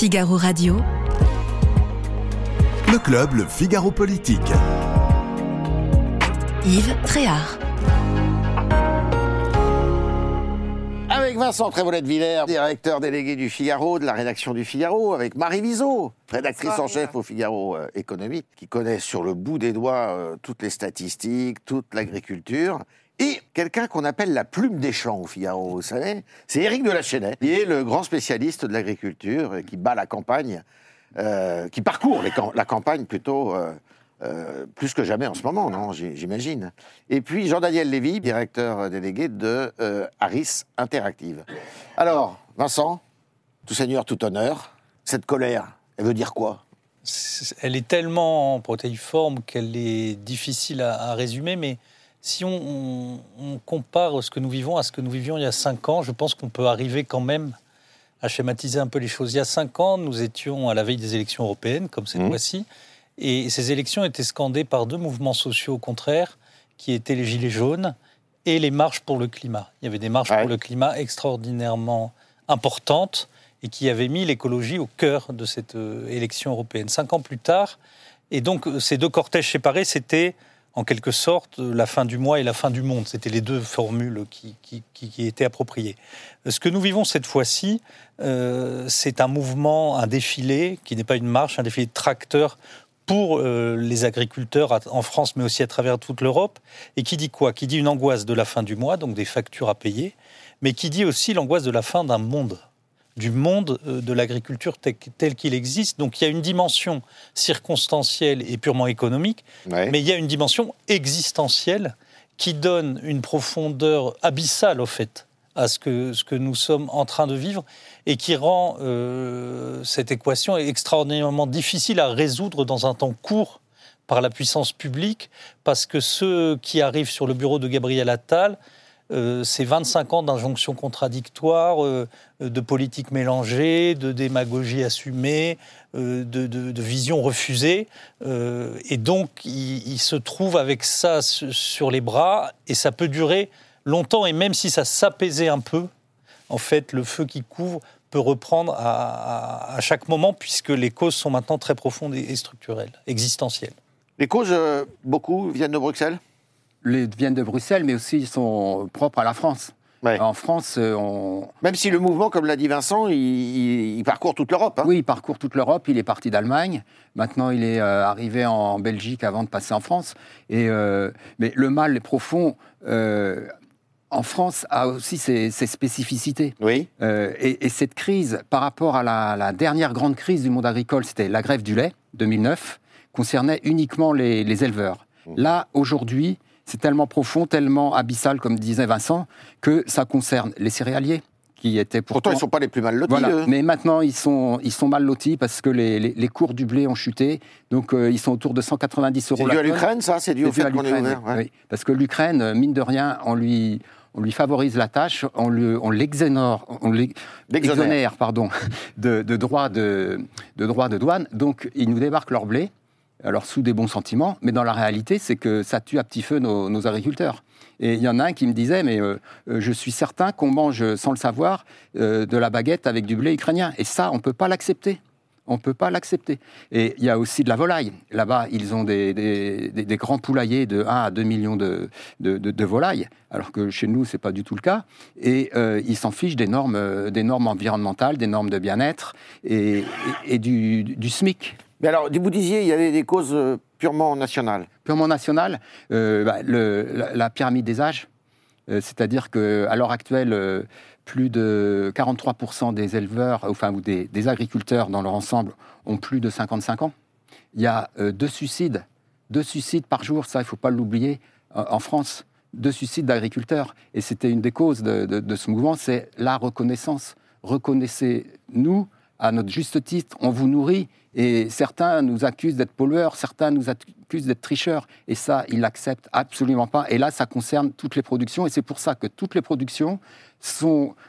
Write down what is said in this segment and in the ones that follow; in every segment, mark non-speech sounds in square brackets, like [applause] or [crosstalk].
Figaro Radio. Le club, le Figaro Politique. Yves Tréhard. Avec Vincent Trévolet de Villers, directeur délégué du Figaro, de la rédaction du Figaro, avec Marie Viseau, rédactrice en chef au Figaro euh, économique, qui connaît sur le bout des doigts euh, toutes les statistiques, toute l'agriculture. Et quelqu'un qu'on appelle la plume des champs au Figaro, vous savez, c'est Éric de la Chênaie, qui est le grand spécialiste de l'agriculture, qui bat la campagne, euh, qui parcourt la campagne plutôt euh, euh, plus que jamais en ce moment, non, j'imagine. Et puis Jean-Daniel Lévy, directeur délégué de Harris Interactive. Alors, Vincent, tout seigneur, tout honneur, cette colère, elle veut dire quoi? Elle est tellement protéiforme qu'elle est difficile à résumer, mais si on, on- on compare ce que nous vivons à ce que nous vivions il y a cinq ans, je pense qu'on peut arriver quand même à schématiser un peu les choses. Il y a cinq ans, nous étions à la veille des élections européennes, comme cette Mhm. fois-ci, et ces élections étaient scandées par deux mouvements sociaux au contraire, qui étaient les Gilets jaunes et les marches pour le climat. Il y avait des marches Ouais. pour le climat extraordinairement importantes et qui avaient mis l'écologie au cœur de cette euh, élection européenne. Cinq ans plus tard, et donc euh, ces deux cortèges séparés, c'était en quelque sorte euh, la fin du mois et la fin du monde. C'était les deux formules qui, qui- étaient appropriées. Euh, Ce que nous vivons cette fois-ci, euh, c'est un mouvement, un défilé, qui n'est pas une marche, un défilé de tracteurs pour les agriculteurs en France, mais aussi à travers toute l'Europe, et qui dit quoi? Qui dit une angoisse de la fin du mois, donc des factures à payer, mais qui dit aussi l'angoisse de la fin d'un monde du monde euh, de l'agriculture tel, tel qu'il existe. Donc il y a une dimension circonstancielle et purement économique, Ouais. mais il y a une dimension existentielle qui donne une profondeur abyssale, au fait, à ce que, ce que nous sommes en train de vivre et qui rend euh, cette équation extraordinairement difficile à résoudre dans un temps court par la puissance publique, parce que ceux qui arrivent sur le bureau de Gabriel Attal, euh, c'est 25 ans d'injonctions contradictoires, euh, de politique mélangée, de démagogie assumée, euh, de, de, de vision refusée. Et donc, il, se trouve avec ça su- sur les bras, et ça peut durer longtemps. Et même si ça s'apaisait un peu, en fait, le feu qui couvre peut reprendre à, chaque moment, puisque les causes sont maintenant très profondes et, structurelles, existentielles. Les causes, beaucoup, viennent de Bruxelles? Les viennent de Bruxelles, mais aussi ils sont propres à la France. Ouais. En France, euh, on... Même si le mouvement, comme l'a dit Vincent, il, il- il parcourt toute l'Europe. hein. oui, il parcourt toute l'Europe. Il est parti d'Allemagne. Maintenant, il est euh, arrivé en Belgique avant de passer en France. Et, euh, mais le mal est profond. euh, en France a aussi ses, ses spécificités. Oui. Et, et cette crise, par rapport à la, la dernière grande crise du monde agricole, c'était la grève du lait, 2009, concernait uniquement les, les éleveurs. Mmh. Là, aujourd'hui, c'est tellement profond, tellement abyssal, comme disait Vincent, que ça concerne les céréaliers, qui étaient Pourtant, pourtant... ils ne sont pas les plus mal lotis. Voilà. eux. Mais maintenant, ils sont, ils sont mal lotis parce que les, les- les cours du blé ont chuté. Donc, euh, ils sont autour de 190 euros C'est dû à l'Ukraine, ça C'est dû au fait qu'on est l'Ukraine, ouvert oui. ouais. Oui. Parce que l'Ukraine, euh, mine de rien, on lui, on lui favorise la tâche, on le- on l'exonère, on exonère, pardon, [laughs] de, de droits de, de droits de douane. Donc, ils nous débarquent leur blé, alors sous des bons sentiments, mais dans la réalité, c'est que ça tue à petit feu nos, agriculteurs. Et il y en a un qui me disait, mais euh, euh, je suis certain qu'on mange, sans le savoir, euh, de la baguette avec du blé ukrainien. Et ça, on ne peut pas l'accepter. On ne peut pas l'accepter. Et il y a aussi de la volaille. Là-bas, ils ont des, grands poulaillers de 1 à 2 millions de, volailles, alors que chez nous, ce n'est pas du tout le cas. Et ils s'en fichent des normes, des normes environnementales, des normes de bien-être et, du SMIC. Mais alors, vous disiez, il y avait des causes euh, purement nationales. Purement national, euh, bah, la, pyramide des âges, Euh, c'est-à-dire qu'à l'heure actuelle, plus de 43% des éleveurs, enfin, ou des, des agriculteurs dans leur ensemble, ont plus de 55 ans. Il y a deux suicides, deux suicides par jour, ça, il ne faut pas l'oublier, en France. Deux suicides d'agriculteurs. Et c'était une des causes de- de ce mouvement, c'est la reconnaissance. Reconnaissez-nous à notre juste titre, on vous nourrit. Et certains nous accusent d'être pollueurs, certains nous accusent d'être tricheurs. Et ça, ils l'acceptent absolument pas. Et là, ça concerne toutes les productions. Et c'est pour ça que toutes les productions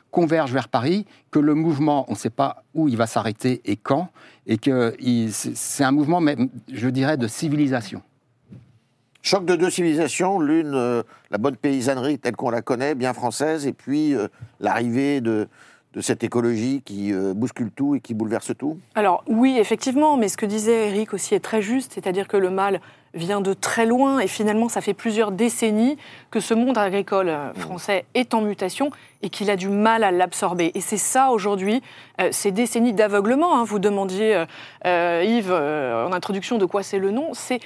convergent vers Paris, que le mouvement, on ne sait pas où il va s'arrêter et quand, et que c'est un mouvement, même, je dirais, de civilisation. Choc de deux civilisations, l'une, euh, la bonne paysannerie telle qu'on la connaît, bien française, et puis euh, l'arrivée de, de cette écologie qui euh, bouscule tout et qui bouleverse tout? Alors oui, effectivement, mais ce que disait Eric aussi est très juste, c'est-à-dire que le mal vient de très loin et finalement ça fait plusieurs décennies que ce monde agricole euh, français est en mutation et qu'il a du mal à l'absorber. Et c'est ça aujourd'hui, euh, ces décennies d'aveuglement. hein. vous demandiez, euh, Yves, en introduction de quoi c'est le nom, c'est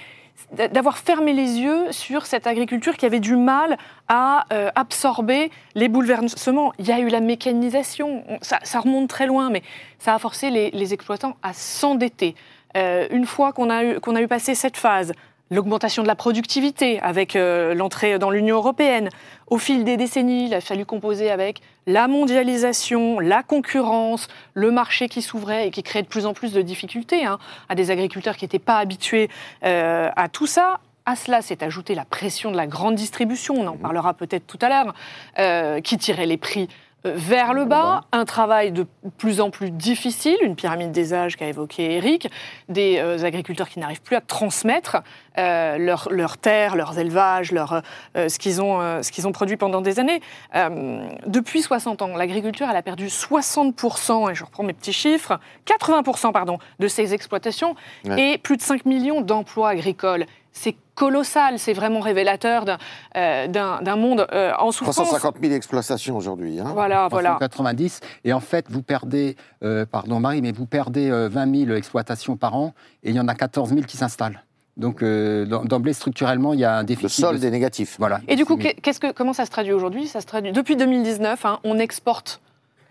d'avoir fermé les yeux sur cette agriculture qui avait du mal à euh, absorber les bouleversements. Il y a eu la mécanisation, on- ça, ça remonte très loin, mais ça a forcé les, les exploitants à s'endetter. Euh, une fois qu'on a, qu'on a eu passé cette phase, l'augmentation de la productivité avec euh, l'entrée dans l'Union européenne, au fil des décennies, il a fallu composer avec la mondialisation, la concurrence, le marché qui s'ouvrait et qui créait de plus en plus de difficultés hein, à des agriculteurs qui n'étaient pas habitués euh, à tout ça. À cela s'est ajoutée la pression de la grande distribution, on en parlera peut-être tout à l'heure, euh, qui tirait les prix vers le bas, un travail de plus en plus difficile, une pyramide des âges qu'a évoqué Eric, des agriculteurs qui n'arrivent plus à transmettre euh, leurs leur terres, leurs élevages, leur, euh, ce qu'ils ont, euh, ce qu'ils ont produit pendant des années. Euh, depuis 60 ans, l'agriculture elle a perdu 60%, et je reprends mes petits chiffres, 80% pardon, de ses exploitations Ouais. et plus de 5 millions d'emplois agricoles. C'est colossal, c'est vraiment révélateur d'un euh, monde euh, en souffrance. 350 000 exploitations aujourd'hui. hein. Voilà, voilà. 390. Et en fait, vous perdez, euh, pardon Marie, mais vous perdez euh, 20 000 exploitations par an et il y en a 14 000 qui s'installent. Donc euh, d'em- d'emblée, structurellement, il y a un Le déficit. solde de- est négatif. Voilà. Et du coup, qu'est-ce que, comment ça se traduit aujourd'hui? Ça se traduit depuis 2019. hein, on exporte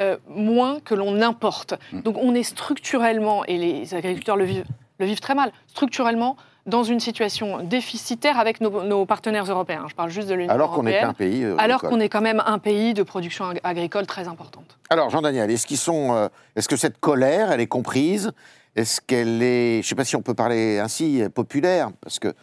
euh, moins que l'on importe. Mm. Donc, on est structurellement, et les agriculteurs le vivent, le vivent très mal, structurellement dans une situation déficitaire avec nos, nos partenaires européens. Je parle juste de l'Union Alors qu'on n'est européenne. qu'un pays. euh, alors qu'on est quand même un pays de production ag- agricole très importante. Alors, Jean-Daniel, est-ce qu'ils sont, euh, est-ce que cette colère, elle est comprise? Est-ce qu'elle est, je ne sais pas si on peut parler ainsi, populaire, parce que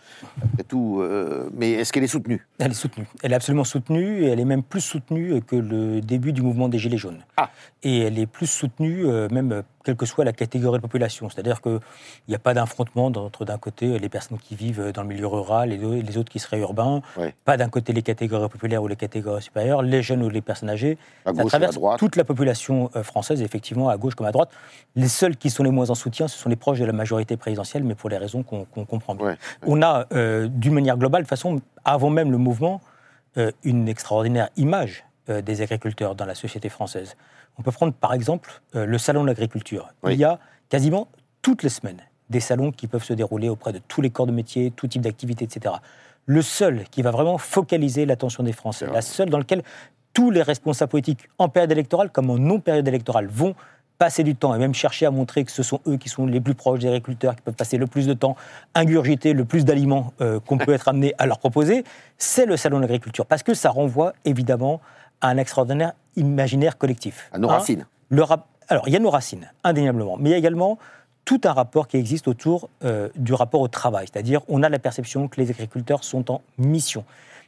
après tout, euh, mais est-ce qu'elle est soutenue? Elle est soutenue. Elle est absolument soutenue et elle est même plus soutenue que le début du mouvement des Gilets jaunes. Ah. Et elle est plus soutenue euh, même quelle que soit la catégorie de population. C'est-à-dire qu'il n'y a pas d'affrontement entre d'un côté les personnes qui vivent dans le milieu rural et les autres qui seraient urbains. Pas d'un côté les catégories populaires ou les catégories supérieures, les jeunes ou les personnes âgées. À Ça à traverse toute la population euh, française, effectivement, à gauche comme à droite. Les seuls qui sont les moins en soutien, ce sont les proches de la majorité présidentielle, mais pour les raisons qu'on comprend bien. On a, euh, d'une manière globale, de façon, avant même le mouvement, euh, une extraordinaire image euh, des agriculteurs dans la société française. On peut prendre par exemple euh, le salon de l'agriculture. Oui. Il y a quasiment toutes les semaines des salons qui peuvent se dérouler auprès de tous les corps de métier, tout type d'activité, etc. Le seul qui va vraiment focaliser l'attention des Français, la seule dans lequel tous les responsables politiques, en période électorale comme en non-période électorale, vont passer du temps et même chercher à montrer que ce sont eux qui sont les plus proches des agriculteurs, qui peuvent passer le plus de temps, ingurgiter le plus d'aliments euh, qu'on peut [laughs] être amené à leur proposer, c'est le salon de l'agriculture. Parce que ça renvoie évidemment à un extraordinaire imaginaire collectif. À nos Un, racines. le rap- Alors, il y a nos racines, indéniablement, mais il y a également tout un rapport qui existe autour euh, du rapport au travail. C'est-à-dire, on a la perception que les agriculteurs sont en mission,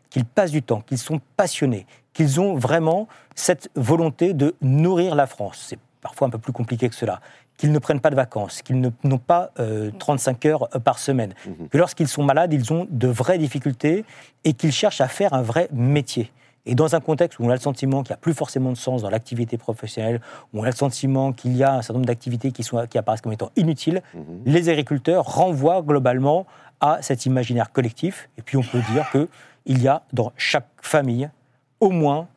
qu'ils passent du temps, qu'ils sont passionnés, qu'ils ont vraiment cette volonté de nourrir la France. C'est parfois un peu plus compliqué que cela. Qu'ils ne prennent pas de vacances, qu'ils ne- n'ont pas euh, 35 heures euh, par semaine, Mhm. que lorsqu'ils sont malades, ils ont de vraies difficultés et qu'ils cherchent à faire un vrai métier. Et dans un contexte où on a le sentiment qu'il n'y a plus forcément de sens dans l'activité professionnelle, où on a le sentiment qu'il y a un certain nombre d'activités qui, sont, qui apparaissent comme étant inutiles, Mhm. les agriculteurs renvoient globalement à cet imaginaire collectif. Et puis on peut dire qu'il y a dans chaque famille au moins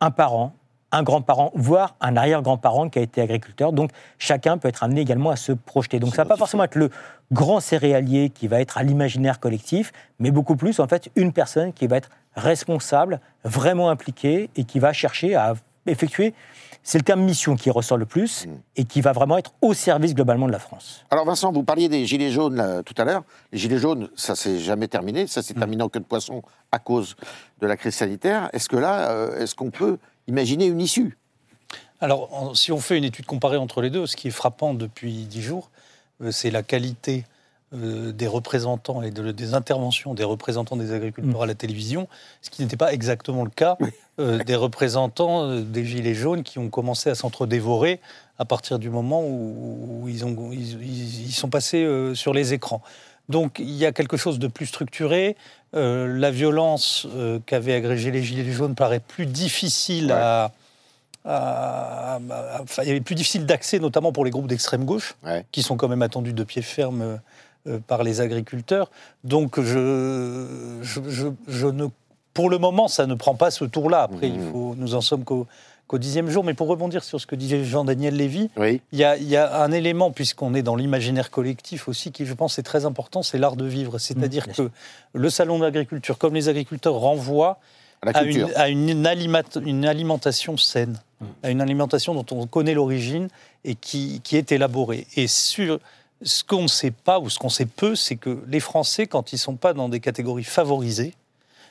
un parent, un grand-parent, voire un arrière-grand-parent qui a été agriculteur. Donc chacun peut être amené également à se projeter. Donc ça ne va pas forcément être le grand céréalier qui va être à l'imaginaire collectif, mais beaucoup plus en fait une personne qui va être responsable, vraiment impliquée et qui va chercher à effectuer, c'est le terme mission qui ressort le plus, Mm. et qui va vraiment être au service globalement de la France. Alors Vincent, vous parliez des gilets jaunes là, tout à l'heure. Les gilets jaunes, ça s'est jamais terminé. Ça s'est terminé en queue de poisson à cause de la crise sanitaire. Est-ce que là, euh, est-ce qu'on peut imaginer une issue? Alors, en- si on fait une étude comparée entre les deux, ce qui est frappant depuis dix jours, euh, c'est la qualité euh, des représentants et de- des interventions des représentants des agriculteurs à la télévision, ce qui n'était pas exactement le cas euh, des représentants euh, des Gilets jaunes qui ont commencé à s'entre-dévorer à partir du moment où, où ils, ont, ils, ils- ils sont passés euh, sur les écrans. Donc il y a quelque chose de plus structuré. La violence qu'avaient agrégé les Gilets jaunes paraît plus difficile Ouais. à, il plus difficile d'accès, notamment pour les groupes d'extrême gauche, Ouais. qui sont quand même attendus de pied ferme par les agriculteurs. Donc, je, je, je- je ne, pour le moment, ça ne prend pas ce tour-là. Après, il Mhm. faut, nous en sommes qu'au dixième jour. Mais pour rebondir sur ce que disait Jean-Daniel Lévy, Oui. il y, a, il y a un élément, puisqu'on est dans l'imaginaire collectif aussi, qui je pense est très important, c'est l'art de vivre. C'est-à-dire bien que le salon de l'agriculture, comme les agriculteurs, renvoie À une, à une aliment- une alimentation saine, à une alimentation dont on connaît l'origine et qui, qui est élaborée. Et sur ce qu'on ne sait pas ou ce qu'on sait peu, c'est que les Français, quand ils ne sont pas dans des catégories favorisées,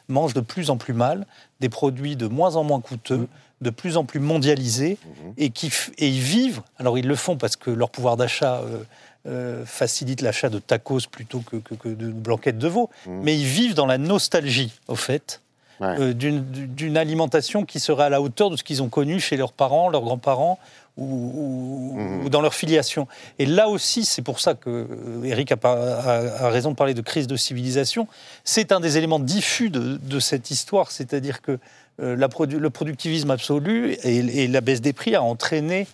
mangent de plus en plus mal, des produits de moins en moins coûteux, de plus en plus mondialisés, et, qui, et ils vivent, alors ils le font parce que leur pouvoir d'achat euh, euh, facilite l'achat de tacos plutôt que, que- que de blanquettes de veau, mais ils vivent dans la nostalgie, au fait, Ouais. euh, d'une- d'une alimentation qui serait à la hauteur de ce qu'ils ont connu chez leurs parents, leurs grands-parents ou, ou- Mhm. ou dans leur filiation. Et là aussi, c'est pour ça que euh, Eric a, par- a- a raison de parler de crise de civilisation. C'est un des éléments diffus de, de cette histoire, c'est-à-dire que euh, la produ- le productivisme absolu et, et la baisse des prix a entraîné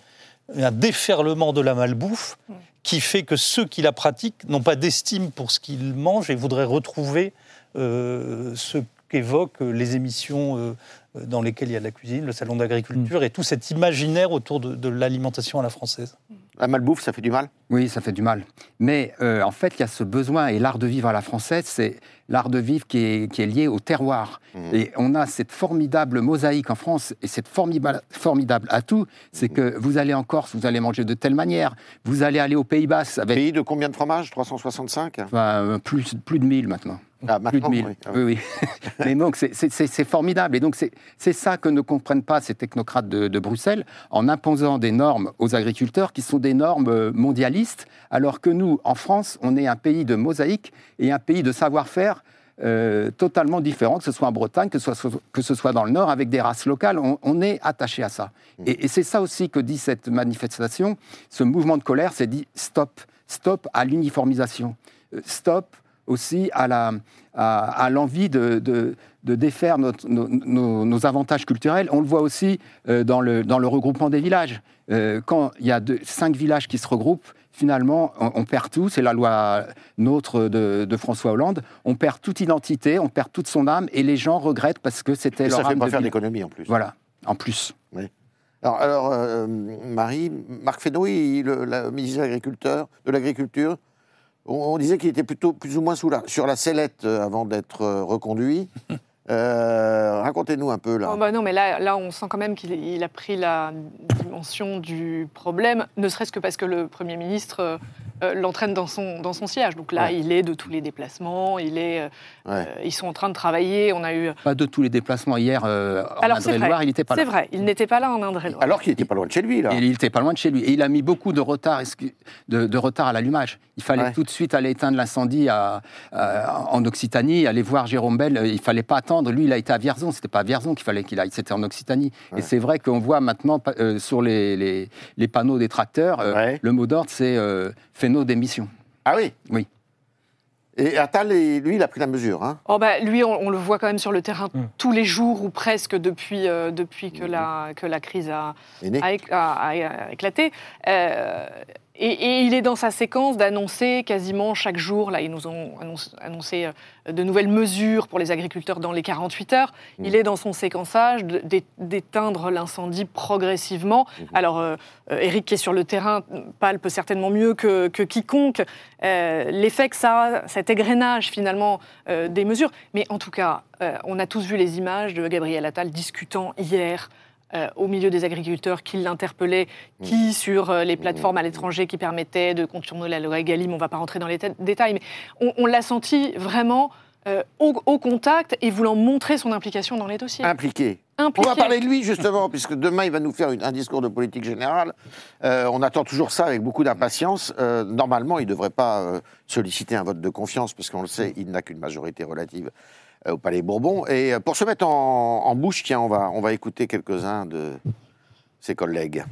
un déferlement de la malbouffe qui fait que ceux qui la pratiquent n'ont pas d'estime pour ce qu'ils mangent et voudraient retrouver euh, ce qu'évoquent les émissions euh, dans lesquelles il y a de la cuisine, le salon d'agriculture et tout cet imaginaire autour de, de l'alimentation à la française. La malbouffe, ça fait du mal? Oui, ça fait du mal. Mais euh, en fait, il y a ce besoin, et l'art de vivre à la française, c'est l'art de vivre qui est, qui est lié au terroir. Et on a cette formidable mosaïque en France, et cette formidable, formidable atout, c'est que vous allez en Corse, vous allez manger de telle manière, vous allez aller aux Pays Basses avec Pays de combien de fromages? 365 enfin, euh, plus, plus de 1000 maintenant. Ah, plus de maintenant, 1000. oui. Ah Oui, oui. [laughs] Mais donc, c'est- formidable. Et donc, c'est c'est ça que ne comprennent pas ces technocrates de, de Bruxelles en imposant des normes aux agriculteurs qui sont des normes euh, mondialistes, alors que nous, en France, on est un pays de mosaïque et un pays de savoir-faire euh, totalement différent, que ce soit en Bretagne, que ce soit, que ce soit dans le Nord, avec des races locales. On, on est attaché à ça. Et, et c'est ça aussi que dit cette manifestation, ce mouvement de colère, c'est dit stop, stop à l'uniformisation, Euh, stop aussi à la- à, à l'envie de, de- de défaire notre- nos, nos- nos avantages culturels. On le voit aussi euh, dans, le, dans le regroupement des villages. Euh, quand il y a deux- cinq villages qui se regroupent, finalement, on, on perd tout. C'est la loi nôtre de, de François Hollande. On perd toute identité, on perd toute son âme, et les gens regrettent parce que c'était leur ça fait âme pas de faire village. d'économie en plus. Voilà, en plus. Alors, alors, euh, Marie, Marc il- le la ministre de l'Agriculture, de l'Agriculture, on, on disait qu'il était plutôt plus ou moins sous la, sur la sellette euh, avant d'être euh, reconduit. [laughs] Euh, Racontez-nous un peu là. Oh bah non, mais là, là, on sent quand même qu'il il a pris la dimension du problème, ne serait-ce que parce que le Premier ministre euh, l'entraîne dans son, dans son siège. Donc là, Ouais. il est de tous les déplacements, il est, euh, Ouais. euh, ils sont en train de travailler. On a eu. Pas de tous les déplacements. Hier, euh, en Alors c'est vrai, Indre-et-Loire, il n'était pas là. c'est vrai, il n'était pas là en Indre-et-Loire. Alors qu'il n'était pas loin de chez lui, là. Il n'était pas loin de chez lui. Et il a mis beaucoup de retard, de, de retard à l'allumage. Il fallait Ouais. tout de suite aller éteindre l'incendie à- à- en Occitanie, aller voir Jérôme Bell. Il fallait pas attendre. Lui, il a été à Vierzon. C'était pas à Vierzon qu'il fallait qu'il aille. C'était en Occitanie. Ouais. Et c'est vrai qu'on voit maintenant euh, sur les, les- les panneaux des tracteurs, euh, Ouais. le mot d'ordre, c'est euh, Fesneau démission. Ah oui Oui. Et Attal, lui, il a pris la mesure. Hein. Oh bah, lui, on, on le voit quand même sur le terrain Mm. tous les jours ou presque depuis, euh, depuis que, la, que la crise a éclaté. Euh, et, et il est dans sa séquence d'annoncer quasiment chaque jour, là ils nous ont annoncé, euh, de nouvelles mesures pour les agriculteurs dans les 48 heures, Mm. il est dans son séquençage d'éteindre l'incendie progressivement. Mm-hmm. Alors euh, euh, Eric qui est sur le terrain palpe certainement mieux que, que quiconque euh, l'effet que ça a, cet égrenage finalement euh, des mesures. Mais en tout cas, euh, on a tous vu les images de Gabriel Attal discutant hier euh, au milieu des agriculteurs qui l'interpellaient, qui sur euh, les plateformes à l'étranger qui permettaient de contourner la loi Egalim, on ne va pas rentrer dans les détails, mais on, on l'a senti vraiment euh, au, au contact et voulant montrer son implication dans les dossiers. Impliqué. On Impliqué. va parler de lui justement, puisque demain il va nous faire une- un discours de politique générale. Euh, on attend toujours ça avec beaucoup d'impatience. Euh, normalement, il ne devrait pas solliciter un vote de confiance, parce qu'on le sait, il n'a qu'une majorité relative au Palais Bourbon. Et euh, pour se mettre en, en bouche, tiens, on va, on va écouter quelques-uns de ses collègues.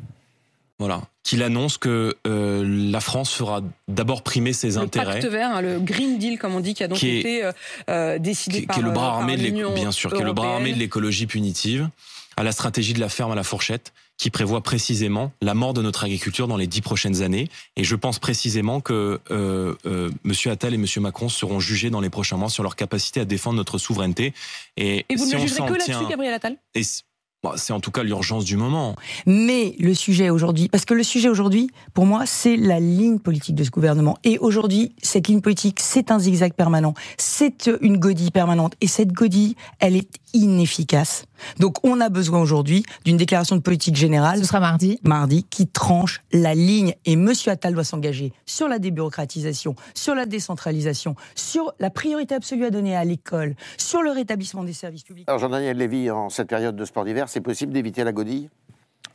Voilà. Qu'il annonce que euh, la France fera d'abord primer ses le intérêts. pacte vert, hein, le Green Deal, comme on dit, qui a donc Qui est- été euh, euh, décidé qui, par, qui est le bras euh, par armé de l'éco- l'Union bien sûr, qui est le bras armé de l'écologie punitive, à la stratégie de la ferme à la fourchette, qui prévoit précisément la mort de notre agriculture dans les dix prochaines années. Et je pense précisément que euh, euh, Monsieur Attal et Monsieur Macron seront jugés dans les prochains mois sur leur capacité à défendre notre souveraineté. Et, Et vous si ne on jugerez que là-dessus, tient- Gabriel Attal et c'est en tout cas l'urgence du moment. Mais le sujet aujourd'hui, parce que le sujet aujourd'hui, pour moi, c'est la ligne politique de ce gouvernement. Et aujourd'hui, cette ligne politique, c'est un zigzag permanent, c'est une godille permanente. Et cette godille, elle est inefficace. Donc on a besoin aujourd'hui d'une déclaration de politique générale. Ce sera mardi. Mardi, qui tranche la ligne. Et Monsieur Attal doit s'engager sur la débureaucratisation, sur la décentralisation, sur la priorité absolue à donner à l'école, sur le rétablissement des services publics. Alors, Jean-Daniel Lévy, en cette période de sport d'hiver, c'est possible d'éviter la godille?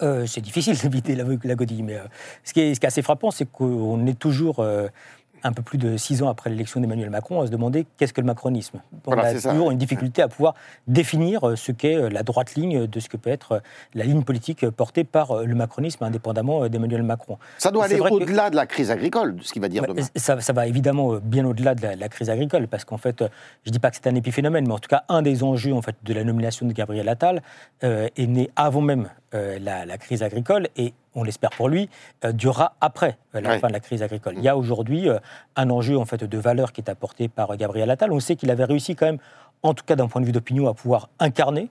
Euh, c'est difficile [laughs] d'éviter la, la godille, mais euh, ce, qui est, ce qui est assez frappant, c'est qu'on est toujours euh, un peu plus de six ans après l'élection d'Emmanuel Macron à se demander qu'est-ce que le macronisme. On Voilà, a ça. toujours une difficulté à pouvoir définir euh, ce qu'est euh, la droite ligne de ce que peut être euh, la ligne politique portée par le macronisme, indépendamment d'Emmanuel Macron. Ça doit aller que- au-delà de la crise agricole, de ce qu'il va dire Bah, demain. ça, ça va évidemment bien au-delà de la, la crise agricole, parce qu'en fait, je ne dis pas que c'est un épiphénomène, mais en tout cas, un des enjeux en fait, de la nomination de Gabriel Attal euh, est né avant même euh, la, la crise agricole et, on l'espère pour lui, euh, durera après euh, la fin de la crise agricole. Il y a aujourd'hui euh, un enjeu en fait, de valeur qui est apporté par Gabriel Attal. On sait qu'il avait réussi quand même, en tout cas d'un point de vue d'opinion, à pouvoir incarner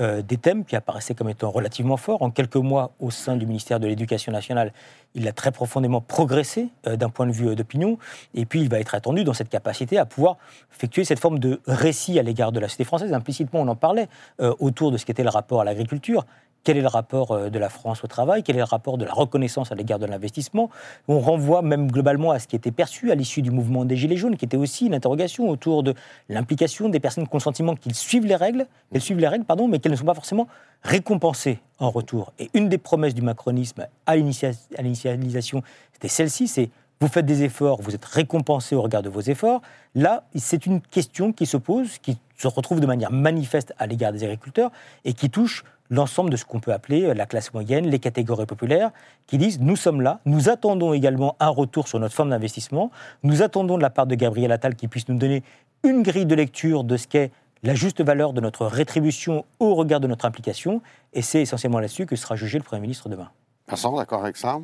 euh, des thèmes qui apparaissaient comme étant relativement forts. En quelques mois, au sein du ministère de l'Éducation nationale, il a très profondément progressé euh, d'un point de vue euh, d'opinion. Et puis, il va être attendu dans cette capacité à pouvoir effectuer cette forme de récit à l'égard de la société française. Implicitement, on en parlait autour de ce qu'était le rapport à l'agriculture. Quel est le rapport euh, de la France au travail? Quel est le rapport de la reconnaissance à l'égard de l'investissement? On renvoie même globalement à ce qui était perçu à l'issue du mouvement des Gilets jaunes, qui était aussi une interrogation autour de l'implication des personnes qui ont suivent les règles, qu'elles suivent les règles, pardon, mais qu'elles ne sont pas forcément récompensées en retour. Et une des promesses du macronisme à l'initialisation, c'était celle-ci, c'est vous faites des efforts, vous êtes récompensé au regard de vos efforts. Là, c'est une question qui se pose, qui se retrouve de manière manifeste à l'égard des agriculteurs et qui touche l'ensemble de ce qu'on peut appeler la classe moyenne, les catégories populaires, qui disent nous sommes là, nous attendons également un retour sur notre forme d'investissement, nous attendons de la part de Gabriel Attal qu'il puisse nous donner une grille de lecture de ce qu'est la juste valeur de notre rétribution au regard de notre implication, et c'est essentiellement là-dessus que sera jugé le Premier ministre demain. Vincent, d'accord avec ça?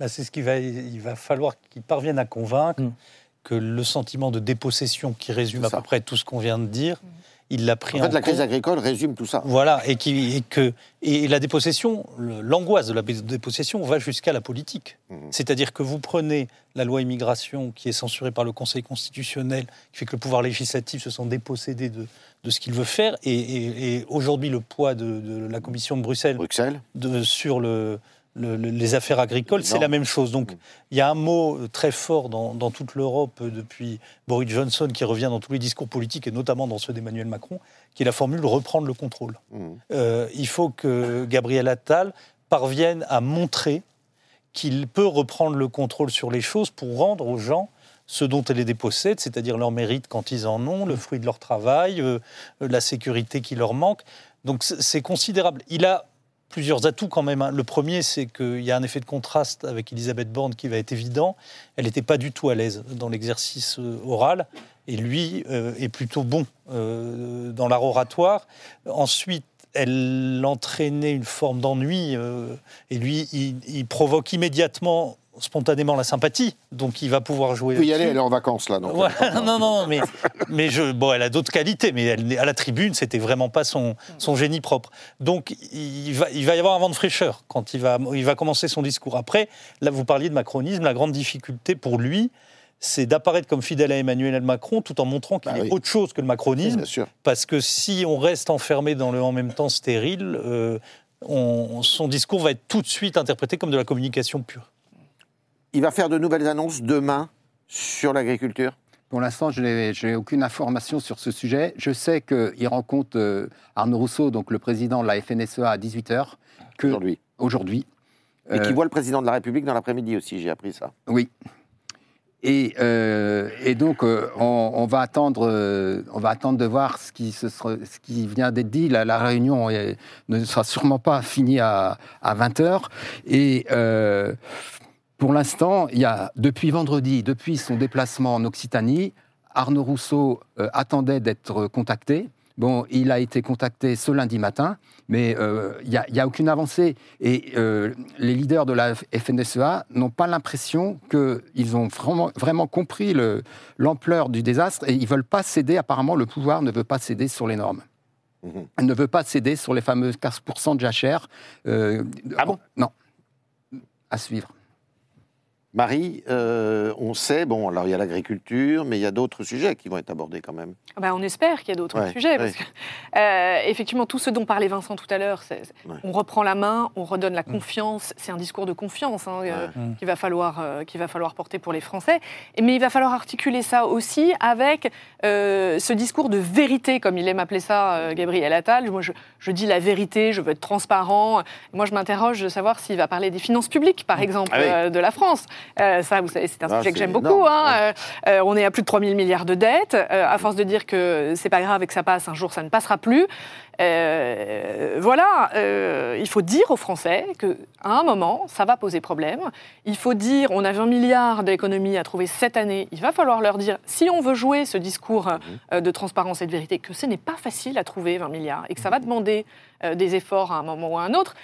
Bah, c'est ce qu'il va, il va falloir qu'il parvienne à convaincre Mm. que le sentiment de dépossession qui résume à peu près tout ce qu'on vient de dire, il l'a pris En en, fait, la crise compte. agricole résume tout ça. Voilà, et, qui, et que et la dépossession, l'angoisse de la dépossession va jusqu'à la politique. Mhm. C'est-à-dire que vous prenez la loi immigration qui est censurée par le Conseil constitutionnel, qui fait que le pouvoir législatif se sent dépossédé de, de ce qu'il veut faire, et, et- et aujourd'hui le poids de, de la Commission de Bruxelles Bruxelles de- sur le, le- le- les affaires agricoles, c'est la même chose. Donc, il y a un mot euh, très fort dans, dans toute l'Europe euh, depuis Boris Johnson qui revient dans tous les discours politiques et notamment dans ceux d'Emmanuel Macron, qui est la formule reprendre le contrôle. Mhm. Euh, il faut que Gabriel Attal parvienne à montrer qu'il peut reprendre le contrôle sur les choses pour rendre aux gens ce dont elle les dépossède, c'est-à-dire leur mérite quand ils en ont, le fruit de leur travail, euh, la sécurité qui leur manque. Donc c'est considérable. Il a plusieurs atouts quand même. hein. Le premier, c'est qu'il y a un effet de contraste avec Elisabeth Borne qui va être évident. Elle n'était pas du tout à l'aise dans l'exercice euh, oral, et lui euh, est plutôt bon euh, dans l'art oratoire. Ensuite, elle entraînait une forme d'ennui, et lui, il provoque immédiatement, spontanément, la sympathie. Donc, il va pouvoir jouer. Y aller, là-dessus. elle est en vacances là. Donc Voilà, [laughs] non, non, mais, mais je, bon, elle a d'autres qualités, mais elle, à la tribune, c'était vraiment pas son, son génie propre. Donc, il va, il va y avoir un vent de fraîcheur quand il va, il va commencer son discours. Après, là, vous parliez de macronisme, la grande difficulté pour lui, c'est d'apparaître comme fidèle à Emmanuel Macron tout en montrant qu'il Bah est oui. autre chose que le macronisme. Bien sûr. Parce que si on reste enfermé dans le en même temps stérile, euh, on- son discours va être tout de suite interprété comme de la communication pure. Il va faire de nouvelles annonces demain sur l'agriculture? Pour l'instant, je n'ai aucune information sur ce sujet. Je sais qu'il rencontre euh, Arnaud Rousseau, donc le président de la FNSEA, à 18h. Que, Aujourd'hui. Aujourd'hui. Et qui Euh, voit le président de la République dans l'après-midi aussi, j'ai appris ça. Oui. Et, euh, et donc, on, on va attendre, on va attendre de voir ce qui, se sera- ce qui vient d'être dit. La, la réunion est- ne sera sûrement pas finie à, à 20h. Et pour l'instant, il y a, depuis vendredi, depuis son déplacement en Occitanie, Arnaud Rousseau euh, attendait d'être contacté Bon, il a été contacté ce lundi matin, mais euh, il n'y a, aucune avancée. Et euh, les leaders de la FNSEA n'ont pas l'impression qu'ils ont vraiment, vraiment compris l'ampleur du désastre et ils ne veulent pas céder. Apparemment, le pouvoir ne veut pas céder sur les normes. Elle ne veut pas céder sur les fameux 15% de jachère. Euh, ah bon? Non. À suivre. Marie, euh, on sait, bon, alors il y a l'agriculture, mais il y a d'autres sujets qui vont être abordés quand même. Ah bah, on espère qu'il y a d'autres sujets. Parce que, euh, effectivement, tout ce dont parlait Vincent tout à l'heure, on reprend la main, on redonne la mm. confiance. C'est un discours de confiance hein, euh, mm. qu'il va, falloir, qu'il va falloir porter pour les Français. Mais il va falloir articuler ça aussi avec ce discours de vérité, comme il aime appeler ça Gabriel Attal. Moi, je, je, dis la vérité, je veux être transparent. Moi, je m'interroge de savoir s'il va parler des finances publiques, par mm. exemple, ah de la France. Euh, ça, vous savez, c'est un ah, sujet que j'aime beaucoup. Hein. Euh, euh, on est à plus de 3 000 milliards de dettes. à force de dire que c'est pas grave et que ça passe, un jour ça ne passera plus. voilà, il faut dire aux Français qu'à un moment, ça va poser problème. Il faut dire, on a 20 milliards d'économies à trouver cette année. Il va falloir leur dire, si on veut jouer ce discours mhm. de transparence et de vérité, que ce n'est pas facile à trouver 20 milliards et que ça va demander des efforts à un moment ou à un autre.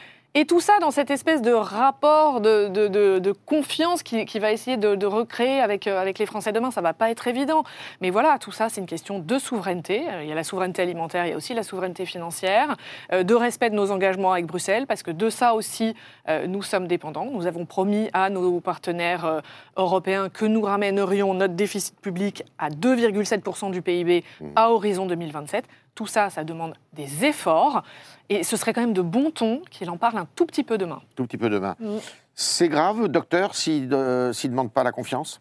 Et tout ça dans cette espèce de rapport de, confiance qui, va essayer de, recréer avec, euh, avec les Français demain. Ça ne va pas être évident. Mais voilà, tout ça, c'est une question de souveraineté. Euh, il y a la souveraineté alimentaire, il y a aussi la souveraineté financière, euh, de respect de nos engagements avec Bruxelles, parce que de ça aussi, nous sommes dépendants. Nous avons promis à nos partenaires européens que nous ramènerions notre déficit public à 2,7% du PIB à horizon 2027. Tout ça, ça demande des efforts. Et ce serait quand même de bon ton qu'il en parle un tout petit peu demain. Tout petit peu demain. Mm. C'est grave, docteur, s'il ne demande pas la confiance?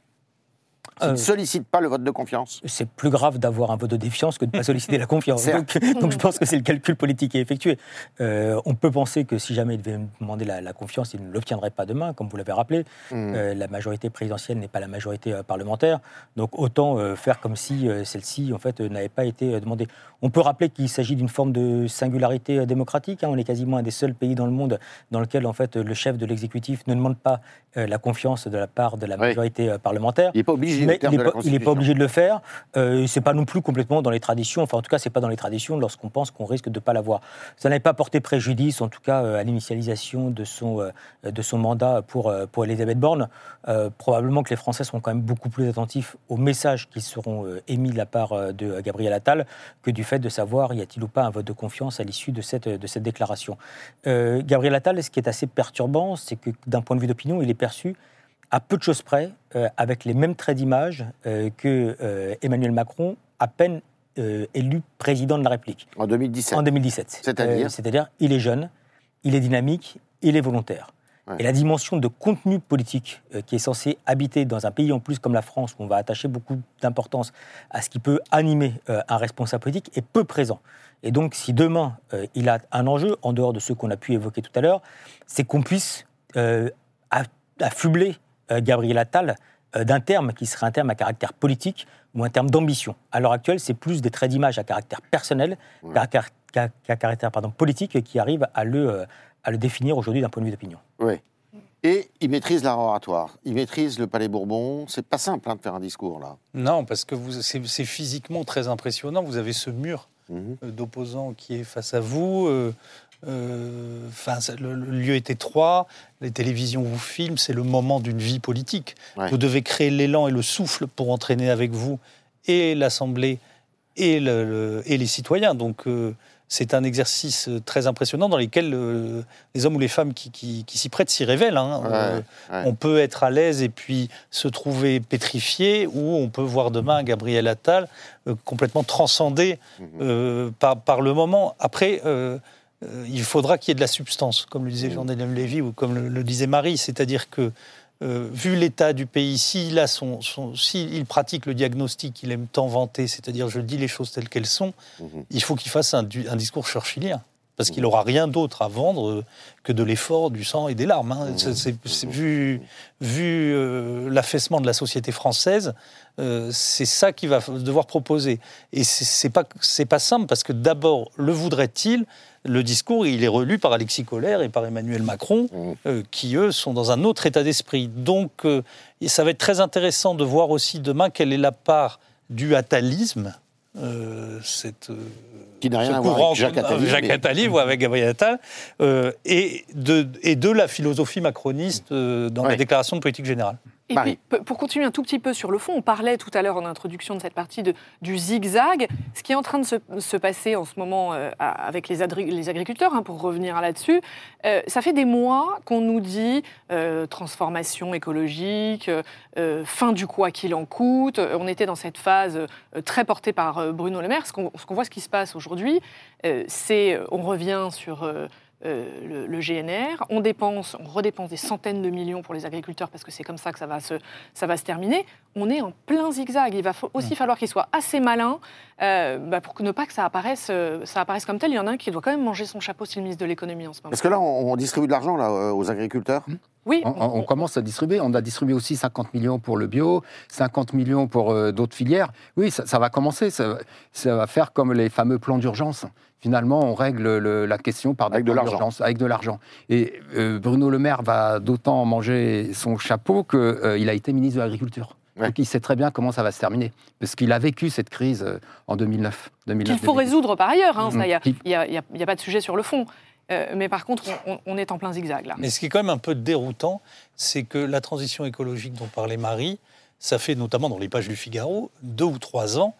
Ne euh, sollicite pas le vote de confiance. C'est plus grave d'avoir un vote de défiance que de ne pas [laughs] solliciter la confiance. [laughs] Donc, je pense que c'est le calcul politique qui est effectué. Euh, on peut penser que si jamais il devait demander la, confiance, il ne l'obtiendrait pas demain, comme vous l'avez rappelé. Mm. Euh, la majorité présidentielle n'est pas la majorité parlementaire. Donc autant faire comme si celle-ci en fait, n'avait pas été demandée. On peut rappeler qu'il s'agit d'une forme de singularité démocratique. Hein. On est quasiment un des seuls pays dans le monde dans lequel en fait, le chef de l'exécutif ne demande pas la confiance de la part de la majorité parlementaire. Il n'est pas obligé mais il n'est pas, obligé de le faire. Euh, c'est pas non plus complètement dans les traditions. Enfin, en tout cas, c'est pas dans les traditions lorsqu'on pense qu'on risque de ne pas l'avoir. Ça n'avait pas porté préjudice, en tout cas, euh, à l'initialisation de son euh, de son mandat pour euh, pour Elisabeth Borne. probablement que les Français seront quand même beaucoup plus attentifs aux messages qui seront émis de la part de Gabriel Attal que du fait de savoir y a-t-il ou pas un vote de confiance à l'issue de cette de cette déclaration. Gabriel Attal, ce qui est assez perturbant, c'est que d'un point de vue d'opinion, il est perçu à peu de choses près, euh, avec les mêmes traits d'image euh, que euh, Emmanuel Macron, à peine élu président de la République. En 2017. En 2017. C'est-à-dire C'est-à-dire, il est jeune, il est dynamique, il est volontaire. Et la dimension de contenu politique qui est censée habiter dans un pays en plus comme la France, où on va attacher beaucoup d'importance à ce qui peut animer un responsable politique, est peu présent. Et donc, si demain, il a un enjeu, en dehors de ceux qu'on a pu évoquer tout à l'heure, c'est qu'on puisse affubler euh, Gabriel Attal euh, d'un terme qui serait un terme à caractère politique ou un terme d'ambition. À l'heure actuelle, c'est plus des traits d'image à caractère personnel qu'à caractère pardon, politique qui arrivent à le, euh, à le définir aujourd'hui d'un point de vue d'opinion. Oui. Et il maîtrise l'art oratoire, il maîtrise le Palais Bourbon. C'est pas simple hein, de faire un discours là. Non, parce que c'est physiquement très impressionnant. Vous avez ce mur mhm. d'opposants qui est face à vous. Euh, enfin, le, lieu est étroit, les télévisions vous filment, c'est le moment d'une vie politique. Vous devez créer l'élan et le souffle pour entraîner avec vous et l'Assemblée et, et, les citoyens. Donc, euh, c'est un exercice très impressionnant dans lequel euh, les hommes ou les femmes qui, s'y prêtent s'y révèlent. Hein. On peut être à l'aise et puis se trouver pétrifié, ou on peut voir demain Gabriel Attal complètement transcendé mhm. par, par, le moment. Après, euh, il faudra qu'il y ait de la substance, comme le disait Jean-Daniel Lévy ou comme le, disait Marie. C'est-à-dire que, euh, vu l'état du pays, s'il son, pratique le diagnostic qu'il aime tant vanter, c'est-à-dire je dis les choses telles qu'elles sont, mhm. il faut qu'il fasse un, discours churchillien. Parce qu'il n'aura rien d'autre à vendre euh, que de l'effort, du sang et des larmes. Hein. Mhm. C'est, vu vu l'affaissement de la société française, c'est ça qu'il va devoir proposer. Et c'est pas, pas simple parce que d'abord, le voudrait-il? Le discours, il est relu par Alexis Collère et par Emmanuel Macron, mmh. euh, qui, eux, sont dans un autre état d'esprit. Donc, euh, ça va être très intéressant de voir aussi demain quelle est la part du atalisme, euh, cette Qui n'a rien à voir avec Jacques Attali, Jacques mais- Attali, ou avec Gabriel Attal, euh, et, de, et de la philosophie macroniste euh, dans la déclaration de politique générale. Et Marie. puis, pour continuer un tout petit peu sur le fond, on parlait tout à l'heure en introduction de cette partie de, du zigzag. Ce qui est en train de se, se passer en ce moment euh, avec les, agriculteurs, hein, pour revenir là-dessus, euh, ça fait des mois qu'on nous dit euh, transformation écologique, fin du quoi qu'il en coûte. On était dans cette phase très portée par Bruno Le Maire. Ce qu'on voit, ce qui se passe aujourd'hui, c'est on revient sur euh, le, le GNR, on dépense, on redépense des centaines de millions pour les agriculteurs parce que c'est comme ça que ça va se, ça va se terminer. On est en plein zigzag. Il va fa- aussi falloir qu'il soit assez malin euh, bah, pour que ne pas que ça apparaisse, euh, ça apparaisse comme tel. Il y en a un qui doit quand même manger son chapeau, c'est le ministre de l'économie en ce moment. Parce que là, on, on distribue de l'argent là, aux agriculteurs. Oui, On, on- on commence à distribuer. On a distribué aussi 50 millions pour le bio, 50 millions pour euh, d'autres filières. Oui, ça, ça va commencer. Ça, ça va faire comme les fameux plans d'urgence. Finalement, on règle le- la question par des Avec de plans l'argent. d'urgence, avec de l'argent. Et euh, Bruno Le Maire va d'autant manger son chapeau qu'il a été ministre de l'Agriculture. Ouais. Donc il sait très bien comment ça va se terminer. Parce qu'il a vécu cette crise euh, en 2009. 2009 qu'il faut 2010. résoudre par ailleurs. hein, ça, Il n'y a, a pas de sujet sur le fond. Euh, mais par contre, on, est en plein zigzag là. Mais ce qui est quand même un peu déroutant, c'est que la transition écologique dont parlait Marie, ça fait notamment dans les pages du Figaro deux ou trois ans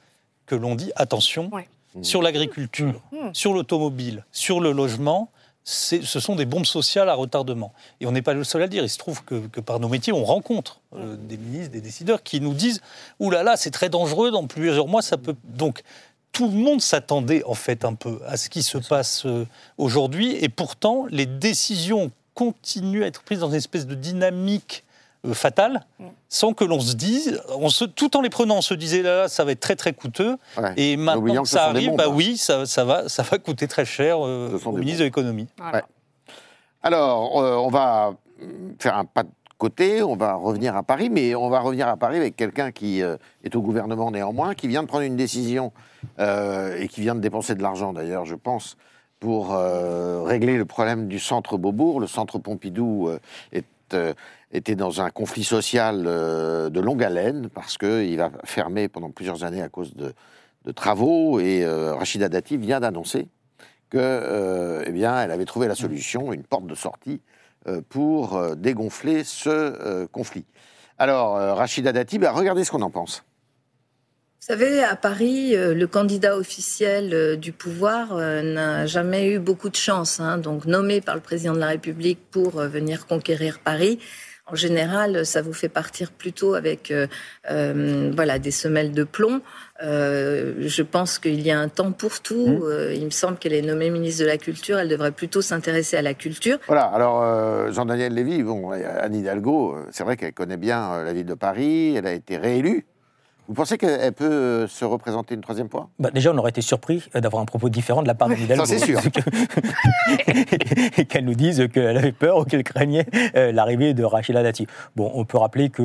que l'on dit attention Ouais. sur l'agriculture, Mmh. sur l'automobile, sur le logement. Ce sont des bombes sociales à retardement. Et on n'est pas le seul à le dire. Il se trouve que, que par nos métiers, on rencontre euh, des ministres, des décideurs qui nous disent Ouh là là, c'est très dangereux, dans plusieurs mois, ça peut. Donc, tout le monde s'attendait en fait un peu à ce qui se passe euh, aujourd'hui. Et pourtant, les décisions continuent à être prises dans une espèce de dynamique euh, fatale, sans que l'on se dise, on se, tout en les prenant, on se disait là, là, ça va être très très coûteux. Ouais. Et maintenant que ça arrive, bombes, bah hein. oui, ça, ça va, ça va coûter très cher euh, au ministre de l'économie. Voilà. Ouais. Alors, euh, on va faire un pas de côté, on va revenir à Paris, mais on va revenir à Paris avec quelqu'un qui euh, est au gouvernement néanmoins, qui vient de prendre une décision euh, et qui vient de dépenser de l'argent d'ailleurs, je pense, pour euh, régler le problème du centre Beaubourg. Le centre Pompidou était dans un conflit social de longue haleine parce qu'il va fermer pendant plusieurs années à cause de, de travaux et Rachida Dati vient d'annoncer que, eh bien, elle avait trouvé la solution, une porte de sortie pour euh, dégonfler ce euh, conflit. Alors, euh, Rachida Dati, ben, regardez ce qu'on en pense. Vous savez, à Paris, euh, le candidat officiel euh, du pouvoir euh, n'a jamais eu beaucoup de chance. hein. Donc, nommé par le président de la République pour euh, venir conquérir Paris, en général, ça vous fait partir plutôt avec euh, euh, voilà, des semelles de plomb. Euh, je pense qu'il y a un temps pour tout. Euh, il me semble qu'elle est nommée ministre de la Culture. Elle devrait plutôt s'intéresser à la culture. Voilà, alors euh, Jean-Daniel Lévy, bon, Anne Hidalgo, c'est vrai qu'elle connaît bien la ville de Paris, elle a été réélue. Vous pensez qu'elle peut euh, se représenter une troisième fois? Bah, déjà, on aurait été surpris euh, d'avoir un propos différent de la part de Hidalgo. ça, c'est sûr. [laughs] Et qu'elle nous dise qu'elle avait peur ou qu'elle craignait euh, l'arrivée de Rachida Dati. Bon, on peut rappeler que,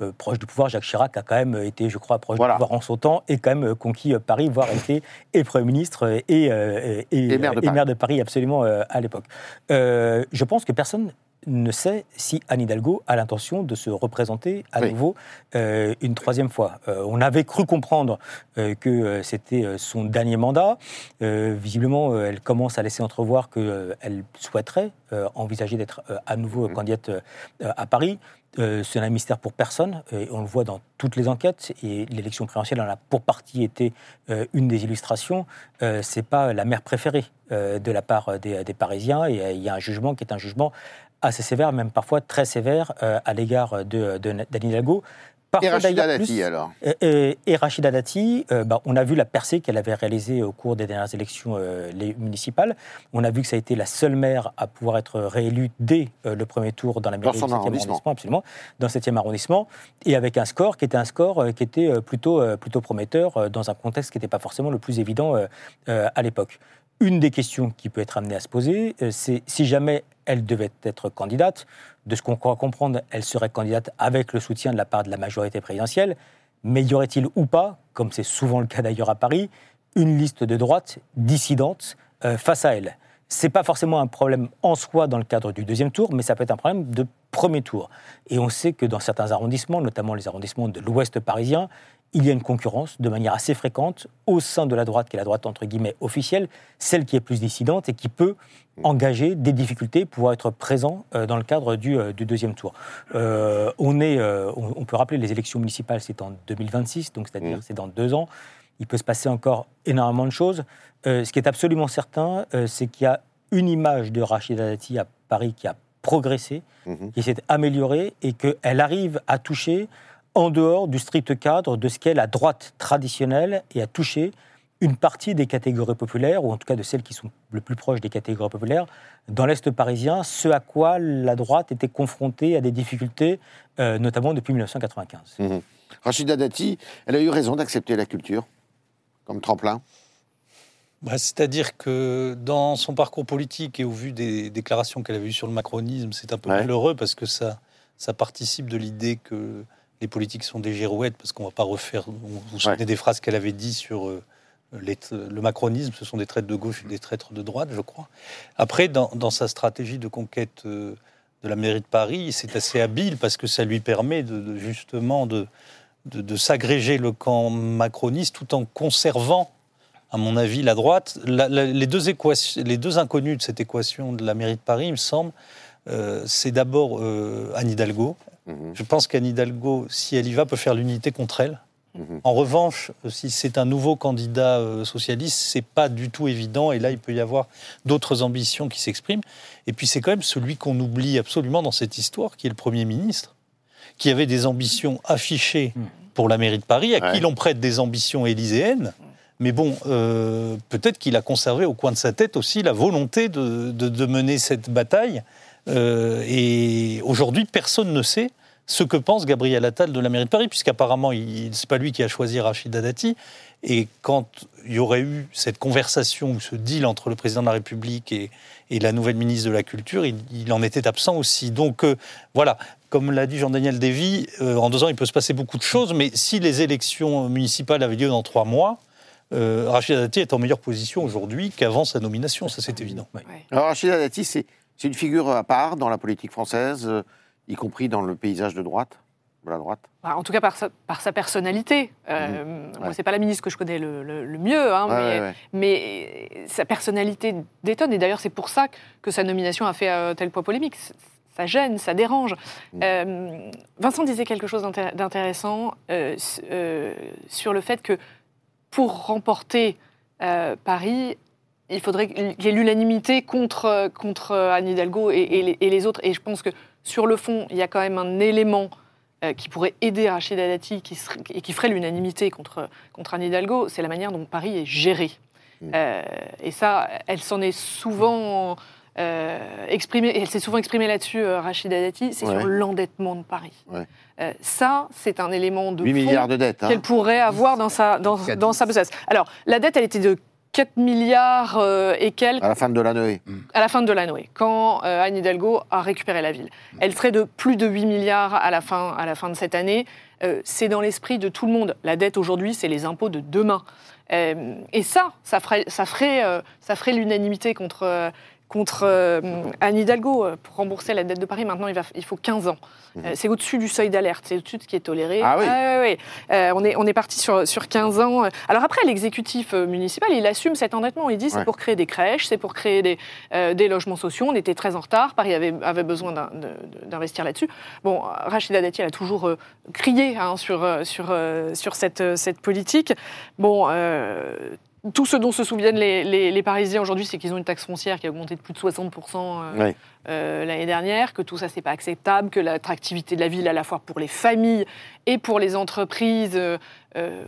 euh, proche du pouvoir, Jacques Chirac a quand même été, je crois, proche Voilà. du pouvoir en son temps et quand même conquis Paris, voire [laughs] été et Premier ministre et, euh, et, Et maire de et Paris. maire de Paris absolument euh, à l'époque. Euh, je pense que personne ne sait si Anne Hidalgo a l'intention de se représenter à Oui. nouveau euh, une troisième fois. Euh, on avait cru comprendre euh, que c'était son dernier mandat. Visiblement, elle commence à laisser entrevoir qu'elle souhaiterait envisager d'être à nouveau Mhm. candidate à Paris. Euh, c'est un mystère pour personne, et on le voit dans toutes les enquêtes, et l'élection présidentielle en a pour partie été euh, une des illustrations. Euh, c'est pas la mère préférée de la part des, des Parisiens, et il y a un jugement qui est un jugement assez sévère, même parfois très sévère, euh, à l'égard de, de, Hidalgo. Et Rachida Dati, plus- alors et, et- et Rachida Dati, euh, bah, on a vu la percée qu'elle avait réalisée au cours des dernières élections euh, les municipales. On a vu que ça a été la seule maire à pouvoir être réélue dès euh, le premier tour dans la mairie son du 7e arrondissement. absolument, dans le 7e arrondissement, et avec un score qui était un score euh, qui était euh, plutôt, euh, plutôt prometteur euh, dans un contexte qui n'était pas forcément le plus évident euh, euh, à l'époque. Une des questions qui peut être amenée à se poser, euh, c'est si jamais elle devait être candidate, de ce qu'on croit comprendre, elle serait candidate avec le soutien de la part de la majorité présidentielle, mais y aurait-il ou pas, comme c'est souvent le cas d'ailleurs à Paris, une liste de droite dissidente euh, face à elle? C'est pas forcément un problème en soi dans le cadre du deuxième tour, mais ça peut être un problème de premier tour. Et on sait que dans certains arrondissements, notamment les arrondissements de l'ouest parisien, il y a une concurrence de manière assez fréquente au sein de la droite, qui est la droite entre guillemets officielle, celle qui est plus dissidente et qui peut engager des difficultés pour être présent euh, dans le cadre du, euh, du deuxième tour. Euh, on, est, on, on peut rappeler les élections municipales, c'est en 2026, donc c'est-à-dire Mm. c'est dans deux ans. Il peut se passer encore énormément de choses. Euh, ce qui est absolument certain, euh, c'est qu'il y a une image de Rachida Dati à Paris qui a progressé, Mhm. qui s'est améliorée et qu'elle arrive à toucher en dehors du strict cadre de ce qu'est la droite traditionnelle et à toucher une partie des catégories populaires, ou en tout cas de celles qui sont le plus proches des catégories populaires, dans l'Est parisien, ce à quoi la droite était confrontée à des difficultés, euh, notamment depuis 1995. Mhm. Rachida Dati, elle a eu raison d'accepter la culture comme tremplin? Bah, C'est-à-dire que dans son parcours politique et au vu des déclarations qu'elle avait eues sur le macronisme, c'est un peu Ouais. malheureux parce que ça, ça participe de l'idée que les politiques sont des girouettes, parce qu'on ne va pas refaire. Vous vous souvenez des phrases qu'elle avait dit sur euh, les- le macronisme, ce sont des traîtres de gauche et des traîtres de droite, je crois. Après, dans, dans sa stratégie de conquête euh, de la mairie de Paris, c'est assez habile parce que ça lui permet de, de- justement de, de, de s'agréger le camp macroniste tout en conservant à mon avis, la droite. La- la- les, deux équations, les deux inconnus de cette équation de la mairie de Paris, il me semble, euh, c'est d'abord euh, Anne Hidalgo. Mhm. Je pense qu'Anne Hidalgo, si elle y va, peut faire l'unité contre elle. Mhm. En revanche, si c'est un nouveau candidat euh, socialiste, c'est pas du tout évident. Et là, il peut y avoir d'autres ambitions qui s'expriment. Et puis, c'est quand même celui qu'on oublie absolument dans cette histoire, qui est le Premier ministre, qui avait des ambitions affichées pour la mairie de Paris, à Ouais. qui l'on prête des ambitions élyséennes. Mais bon, euh, peut-être qu'il a conservé au coin de sa tête aussi la volonté de, de- de mener cette bataille. Euh, et aujourd'hui, personne ne sait ce que pense Gabriel Attal de la mairie de Paris, puisqu'apparemment, c'est pas lui qui a choisi Rachida Dati. Et quand il y aurait eu cette conversation ou ce deal entre le président de la République et, la nouvelle ministre de la Culture, il, en était absent aussi. Donc euh, voilà, comme l'a dit Jean-Daniel Lévy, euh, en deux ans, il peut se passer beaucoup de choses, mais si les élections municipales avaient lieu dans trois mois, euh, Rachida est en meilleure position aujourd'hui qu'avant sa nomination, ça c'est évident. Alors Rachida Dati, c'est c'est une figure à part dans la politique française, euh, y compris dans le paysage de droite, de la droite. Bah, en tout cas par sa, par sa personnalité. Euh, Ouais. c'est pas la ministre que je connais le, le- le mieux, hein, Ouais, mais, ouais, mais sa personnalité détonne. Et d'ailleurs, c'est pour ça que sa nomination a fait euh, tel poids polémique. Ça gêne, ça dérange. Euh, Vincent disait quelque chose d'intér- d'intéressant euh, euh, sur le fait que pour remporter euh, Paris, il faudrait qu'il y ait l'unanimité contre, contre Anne Hidalgo et, et les, et les autres. Et je pense que sur le fond, il y a quand même un élément euh, qui pourrait aider Rachida Dati qui serait- et qui ferait l'unanimité contre, contre Anne Hidalgo, c'est la manière dont Paris est géré. Mm. Euh, et ça, elle s'en est souvent euh, exprimée, et elle s'est souvent exprimée là-dessus, euh, Rachida Dati, c'est Ouais. sur l'endettement de Paris. Ouais. Euh, ça, c'est un élément de 8 fond milliards de dettes. hein. qu'elle pourrait avoir dans sa, dans, dans sa besace. Alors, la dette, elle était de 4 milliards euh, et quelques À la fin de l'année. à la fin de l'année, quand euh, Anne Hidalgo a récupéré la ville. Elle serait de plus de 8 milliards à la fin, à la fin de cette année. Euh, c'est dans l'esprit de tout le monde. La dette aujourd'hui, c'est les impôts de demain. Euh, et ça, ça ferait, ça ferait, euh, ça ferait l'unanimité contre, euh, contre euh, Anne Hidalgo. Euh, Pour rembourser la dette de Paris, maintenant, il, va, il faut 15 ans. Euh, c'est au-dessus du seuil d'alerte, c'est au-dessus de ce qui est toléré. Ah oui. ouais, ouais. Euh, on est, on est parti sur, sur 15 ans. Alors après, l'exécutif euh, municipal, il assume cet endettement. Il dit c'est Ouais. pour créer des crèches, c'est pour créer des, euh, des logements sociaux. On était très en retard. Paris avait, avait besoin d'investir là-dessus. Bon, Rachida Dati, elle a toujours euh, crié hein, sur, sur, euh, sur cette, cette politique. Bon, euh, tout ce dont se souviennent les, les- les Parisiens aujourd'hui, c'est qu'ils ont une taxe foncière qui a augmenté de plus de 60% euh, euh, l'année dernière, que tout ça, c'est pas acceptable, que l'attractivité de la ville, à la fois pour les familles et pour les entreprises, euh, euh,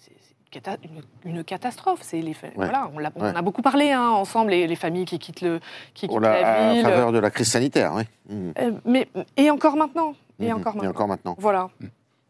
c'est une cata- une, une catastrophe. C'est les, voilà, on, l'a- on Ouais. en a beaucoup parlé hein, ensemble, les, les familles qui quittent, le, qui quittent la, la à ville. faveur de la crise sanitaire, oui. Euh, mais, et encore maintenant. Et Mhm. encore Et maintenant. encore maintenant. Voilà.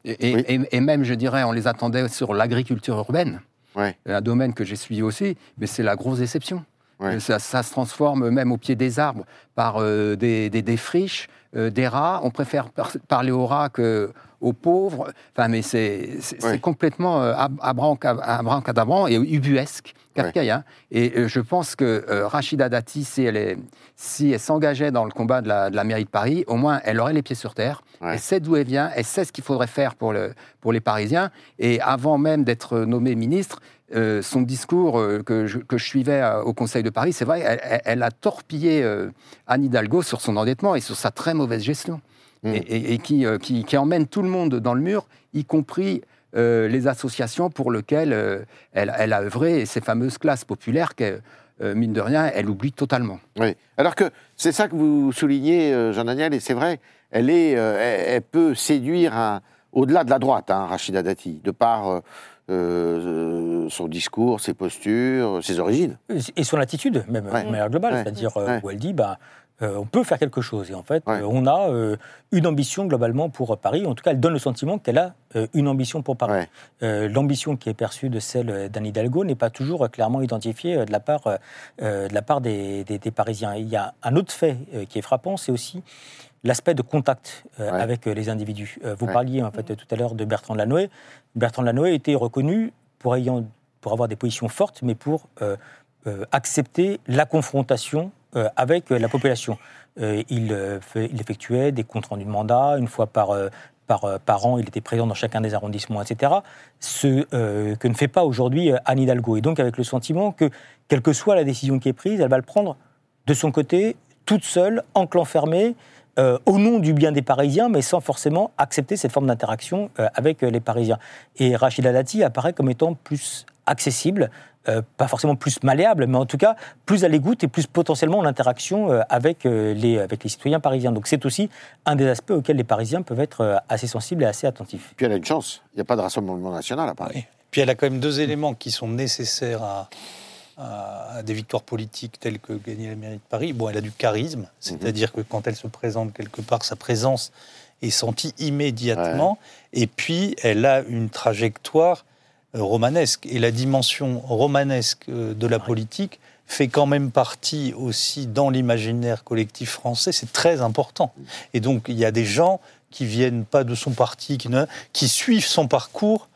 Et, et- et- et même, je dirais, on les attendait sur l'agriculture urbaine, Ouais. un domaine que j'ai suivi aussi, mais c'est la grosse déception. Ouais. Ça, ça se transforme même au pied des arbres par euh, des, des, des friches, euh, des rats. On préfère par- parler aux rats que aux pauvres. Enfin, mais c'est c'est complètement euh, ab- abranca- abracadabrant et ubuesque, kafkaïen. Et euh, je pense que euh, Rachida Dati, si elle si s'engageait dans le combat de la, de la mairie de Paris, au moins elle aurait les pieds sur terre. Elle sait d'où elle vient, elle sait ce qu'il faudrait faire pour, le, pour les Parisiens. Et avant même d'être nommée ministre, euh, son discours euh, que, je, que je suivais euh, au Conseil de Paris, c'est vrai, elle, elle- a torpillé Anne Hidalgo sur son endettement et sur sa très mauvaise gestion. Mm. Et, et- et qui, euh, qui, qui emmène tout le monde dans le mur, y compris euh, les associations pour lesquelles euh, elle, elle a œuvré, et ces fameuses classes populaires que, euh, mine de rien, elle oublie totalement. Oui. Alors que c'est ça que vous soulignez, euh, Jean-Daniel, et c'est vrai, elle, est, euh, elle, elle peut séduire un- au-delà de la droite, hein, Rachida Dati, de par euh, euh, son discours, ses postures, ses origines. Et son attitude, même Ouais. de manière globale, Ouais. c'est-à-dire Ouais. où elle dit bah, euh, on peut faire quelque chose. Et en fait, Ouais. euh, on a euh, une ambition globalement pour Paris. En tout cas, elle donne le sentiment qu'elle a une ambition pour Paris. Ouais. L'ambition qui est perçue de celle d'Anne Hidalgo n'est pas toujours clairement identifiée de la part, de la part des, des- des Parisiens. Et il y a un autre fait qui est frappant, c'est aussi l'aspect de contact euh, Ouais. avec euh, les individus. Euh, vous Ouais. parliez en fait tout à l'heure de Bertrand Lanoé. Bertrand Lanoé était reconnu pour, ayant, pour avoir des positions fortes, mais pour accepter la confrontation avec euh, la population. Euh, il, euh, effectuait des comptes rendus de mandat une fois par, euh, par, euh, an, il était présent dans chacun des arrondissements, etc. Ce euh, que ne fait pas aujourd'hui euh, Anne Hidalgo. Et donc avec le sentiment que, quelle que soit la décision qui est prise, elle va le prendre de son côté, toute seule, en clan fermé, euh, au nom du bien des Parisiens, mais sans forcément accepter cette forme d'interaction euh, avec euh, les Parisiens. Et Rachida Dati apparaît comme étant plus accessible, euh, pas forcément plus malléable, mais en tout cas plus à l'écoute et plus potentiellement en interaction euh, avec, euh, les, avec les citoyens parisiens. Donc c'est aussi un des aspects auxquels les Parisiens peuvent être euh, assez sensibles et assez attentifs. Puis elle a une chance, il n'y a pas de rassemblement national à Paris. Oui. Puis elle a quand même deux éléments qui sont nécessaires à, à- à des victoires politiques telles que gagner la mairie de Paris. Bon, elle a du charisme, c'est-à-dire que quand elle se présente quelque part, sa présence est sentie immédiatement. Et puis, elle a une trajectoire euh, romanesque. Et la dimension romanesque euh, de la politique fait quand même partie aussi dans l'imaginaire collectif français. C'est très important. Et donc, il y a des gens qui viennent pas de son parti, qui, ne- qui suivent son parcours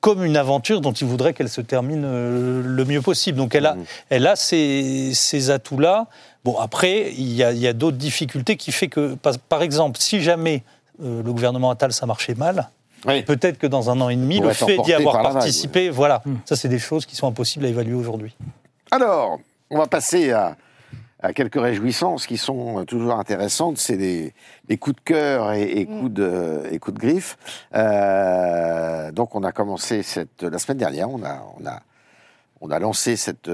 comme une aventure dont il voudrait qu'elle se termine euh, le mieux possible. Donc elle a, elle a ces, ces atouts-là. Bon, après, il y a, il y a d'autres difficultés qui fait que, par, par exemple, si jamais euh, le gouvernement Attal, ça marchait mal, Oui. peut-être que dans un an et demi, le fait d'y avoir par la vague, participé, voilà, ça c'est des choses qui sont impossibles à évaluer aujourd'hui. Alors, on va passer à, à quelques réjouissances qui sont toujours intéressantes. C'est des, des coups de cœur et, et coups, de, et coups de griffe. Euh, donc, on a commencé cette, la semaine dernière, on a, on a, on a lancé cette,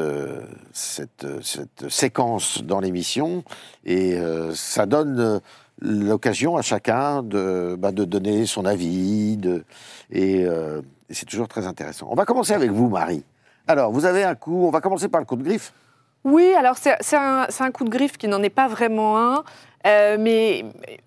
cette, cette séquence dans l'émission et euh, ça donne euh, l'occasion à chacun de, bah, de donner son avis euh, et c'est toujours très intéressant. On va commencer avec vous, Marie. Alors, vous avez un coup, on va commencer par le coup de griffe. Oui, alors c'est un, un coup de griffe qui n'en est pas vraiment un, euh, mais mais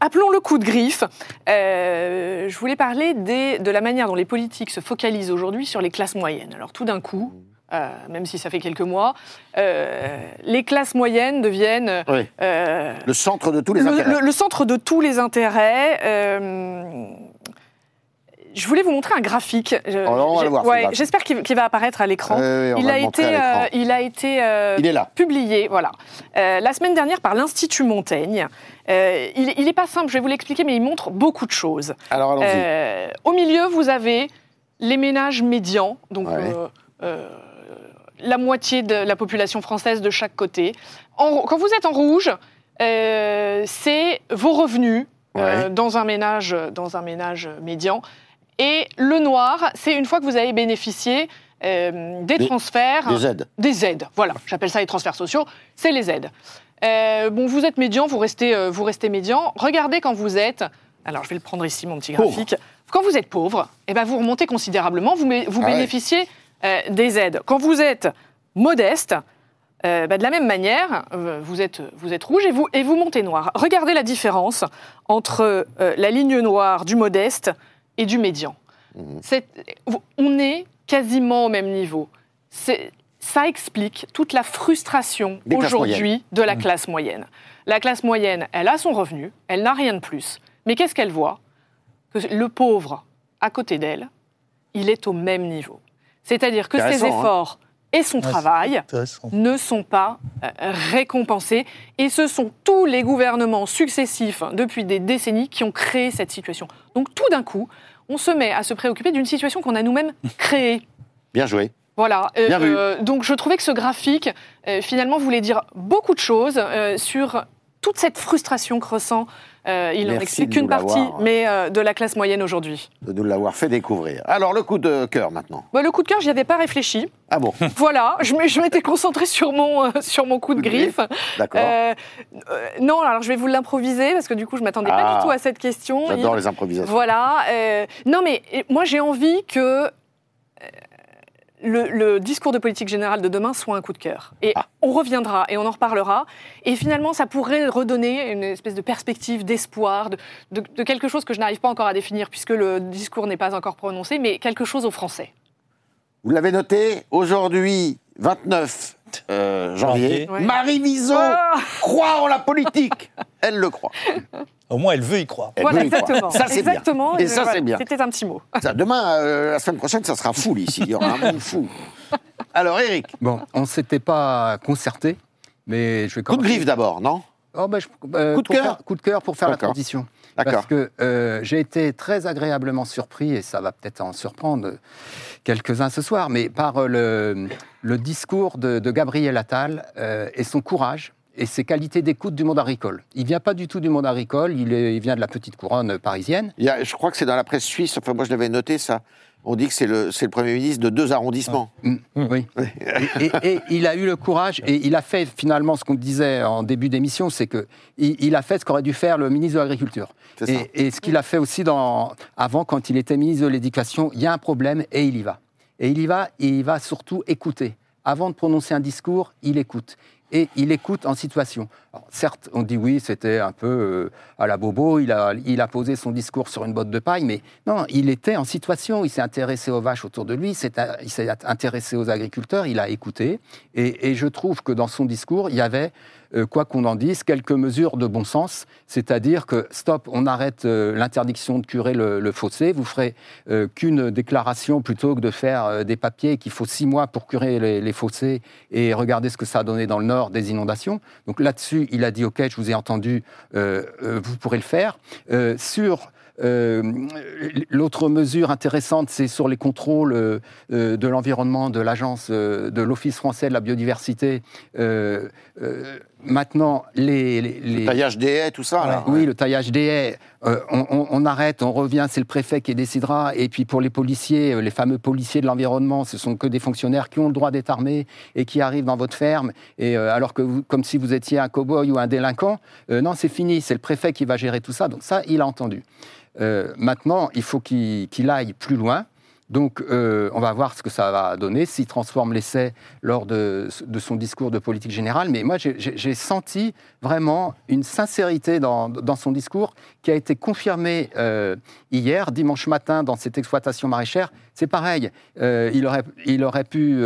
appelons le coup de griffe. Euh, je voulais parler des- de la manière dont les politiques se focalisent aujourd'hui sur les classes moyennes. Alors tout d'un coup, euh, même si ça fait quelques mois, euh, les classes moyennes deviennent Oui. euh, Le centre de tous les le, intérêts. le- le centre de tous les intérêts. je voulais vous montrer un graphique. Ouais. J'espère qu'il va apparaître à l'écran. Oui, il, a été, il a publié, voilà, la semaine dernière par l'Institut Montaigne. Il n'est pas simple, je vais vous l'expliquer, mais il montre beaucoup de choses. Alors, allons-y. Au milieu, vous avez les ménages médians, donc Ouais. La moitié de la population française de chaque côté. En- quand vous êtes en rouge, euh, c'est vos revenus euh, dans, un ménage, dans un ménage médian. Et le noir, c'est une fois que vous avez bénéficié euh, des, Des- transferts. Des aides. Des aides, voilà. J'appelle ça les transferts sociaux. C'est les aides. Bon, vous êtes médian, vous restez, vous restez médian. Regardez quand vous êtes. Alors, je vais le prendre ici, mon petit Pauvre. graphique. Quand vous êtes pauvre, eh ben, vous remontez considérablement, vous, vous Ah ouais. Euh, des aides. Quand vous êtes modeste, euh, bah, de la même manière, euh, vous, êtes, vous êtes rouge et vous, et vous montez noir. Regardez la différence entre euh, la ligne noire du modeste et du médian. C'est- on est quasiment au même niveau. Ça explique toute la frustration aujourd'hui de la classe moyenne. La classe moyenne, elle a son revenu, elle n'a rien de plus. Mais qu'est-ce qu'elle voit? Que le pauvre, à côté d'elle, il est au même niveau. C'est-à-dire que ses hein. efforts et son Ouais, travail ne sont pas euh, récompensés. Et ce sont tous les gouvernements successifs depuis des décennies qui ont créé cette situation. Donc tout d'un coup, on se met à se préoccuper d'une situation qu'on a nous-mêmes créée. Bien joué. Voilà. Euh, Bien vu. euh, donc je trouvais que ce graphique, euh, finalement, voulait dire beaucoup de choses euh, sur toute cette frustration que ressent, euh, il n'en explique qu'une partie, l'avoir. mais euh, de la classe moyenne aujourd'hui. De nous l'avoir fait découvrir. Alors, le coup de cœur maintenant. Bah, le coup de cœur, j'y avais pas réfléchi. Ah bon [laughs] Voilà, je m'étais concentrée sur mon, euh, sur mon coup de griffe. D'accord. Non, alors je vais vous l'improviser parce que du coup, je m'attendais Ah. pas du tout à cette question. J'adore Il- les improvisations. Voilà. non, mais moi, j'ai envie que le, le discours de politique générale de demain soit un coup de cœur. Et Ah. on reviendra et on en reparlera. Et finalement, ça pourrait redonner une espèce de perspective, d'espoir, de, de- de quelque chose que je n'arrive pas encore à définir puisque le discours n'est pas encore prononcé, mais quelque chose aux Français. Vous l'avez noté, aujourd'hui, 29 euh, janvier, Ouais. Marie Vizot Ah croit en la politique. [laughs] Elle le croit. Au moins, elle veut y croire. Elle voilà, veut y croire. exactement. Ça, c'est exactement. bien. Et ça, voilà, c'est bien. C'était un petit mot. Ça, demain, euh, la semaine prochaine, ça sera fou ici. Il y aura un monde fou. [laughs] Alors, Eric, Bon, on ne s'était pas concerté, mais je vais coup de griffe d'abord, non? Oh, ben, je- euh, Coup de cœur Coup de cœur pour faire la transition. Parce que euh, j'ai été très agréablement surpris, et ça va peut-être en surprendre quelques-uns ce soir, mais par le, discours de, de Gabriel Attal euh, et son courage et ses qualités d'écoute du monde agricole. Il vient pas du tout du monde agricole, il, est- il vient de la petite couronne parisienne. Il y a- Je crois que c'est dans la presse suisse, enfin moi je l'avais noté ça. On dit que c'est le, c'est le Premier ministre de deux arrondissements. Mm, Oui. et, et- et il a eu le courage et il a fait finalement ce qu'on disait en début d'émission, c'est que il, il a fait ce qu'aurait dû faire le ministre de l'Agriculture. C'est ça. Et, et ce qu'il a fait aussi dans, avant, quand il était ministre de l'Éducation, il y a un problème et il y va. Et il y va et il va surtout écouter. Avant de prononcer un discours, il écoute. Et il écoute en situation. Certes, on dit oui, c'était un peu euh, à la bobo, il a, posé son discours sur une botte de paille, mais non, il était en situation, il s'est intéressé aux vaches autour de lui, il s'est intéressé aux agriculteurs, il a écouté. Et je trouve que dans son discours, il y avait, euh, quoi qu'on en dise, quelques mesures de bon sens, c'est-à-dire que stop, on arrête euh, l'interdiction de curer le, fossé, vous ferez euh, qu'une déclaration plutôt que de faire des papiers qu'il faut six mois pour curer les, fossés et regarder ce que ça a donné dans le nord des inondations. Donc là-dessus, il a dit ok, je vous ai entendu, vous pourrez le faire. Sur L'autre mesure intéressante, c'est sur les contrôles de l'environnement de l'agence de l'Office français de la biodiversité. Maintenant, les, les- les- Taillage des haies, tout ça, là. oui, le taillage des haies, euh, on, on- on arrête, on revient, c'est le préfet qui décidera. Et puis pour les policiers, euh, les fameux policiers de l'environnement, ce sont que des fonctionnaires qui ont le droit d'être armés et qui arrivent dans votre ferme, et euh, alors que vous, comme si vous étiez un cow-boy ou un délinquant. Euh, non, c'est fini, c'est le préfet qui va gérer tout ça. Donc ça, il a entendu. Maintenant, il faut qu'il qu'il aille plus loin. Donc, euh, on va voir ce que ça va donner, s'il transforme l'essai lors de, son discours de politique générale. Mais moi, j'ai- senti vraiment une sincérité dans, son discours qui a été confirmée euh, hier, dimanche matin, dans cette exploitation maraîchère. C'est pareil, euh, il, aurait, il aurait pu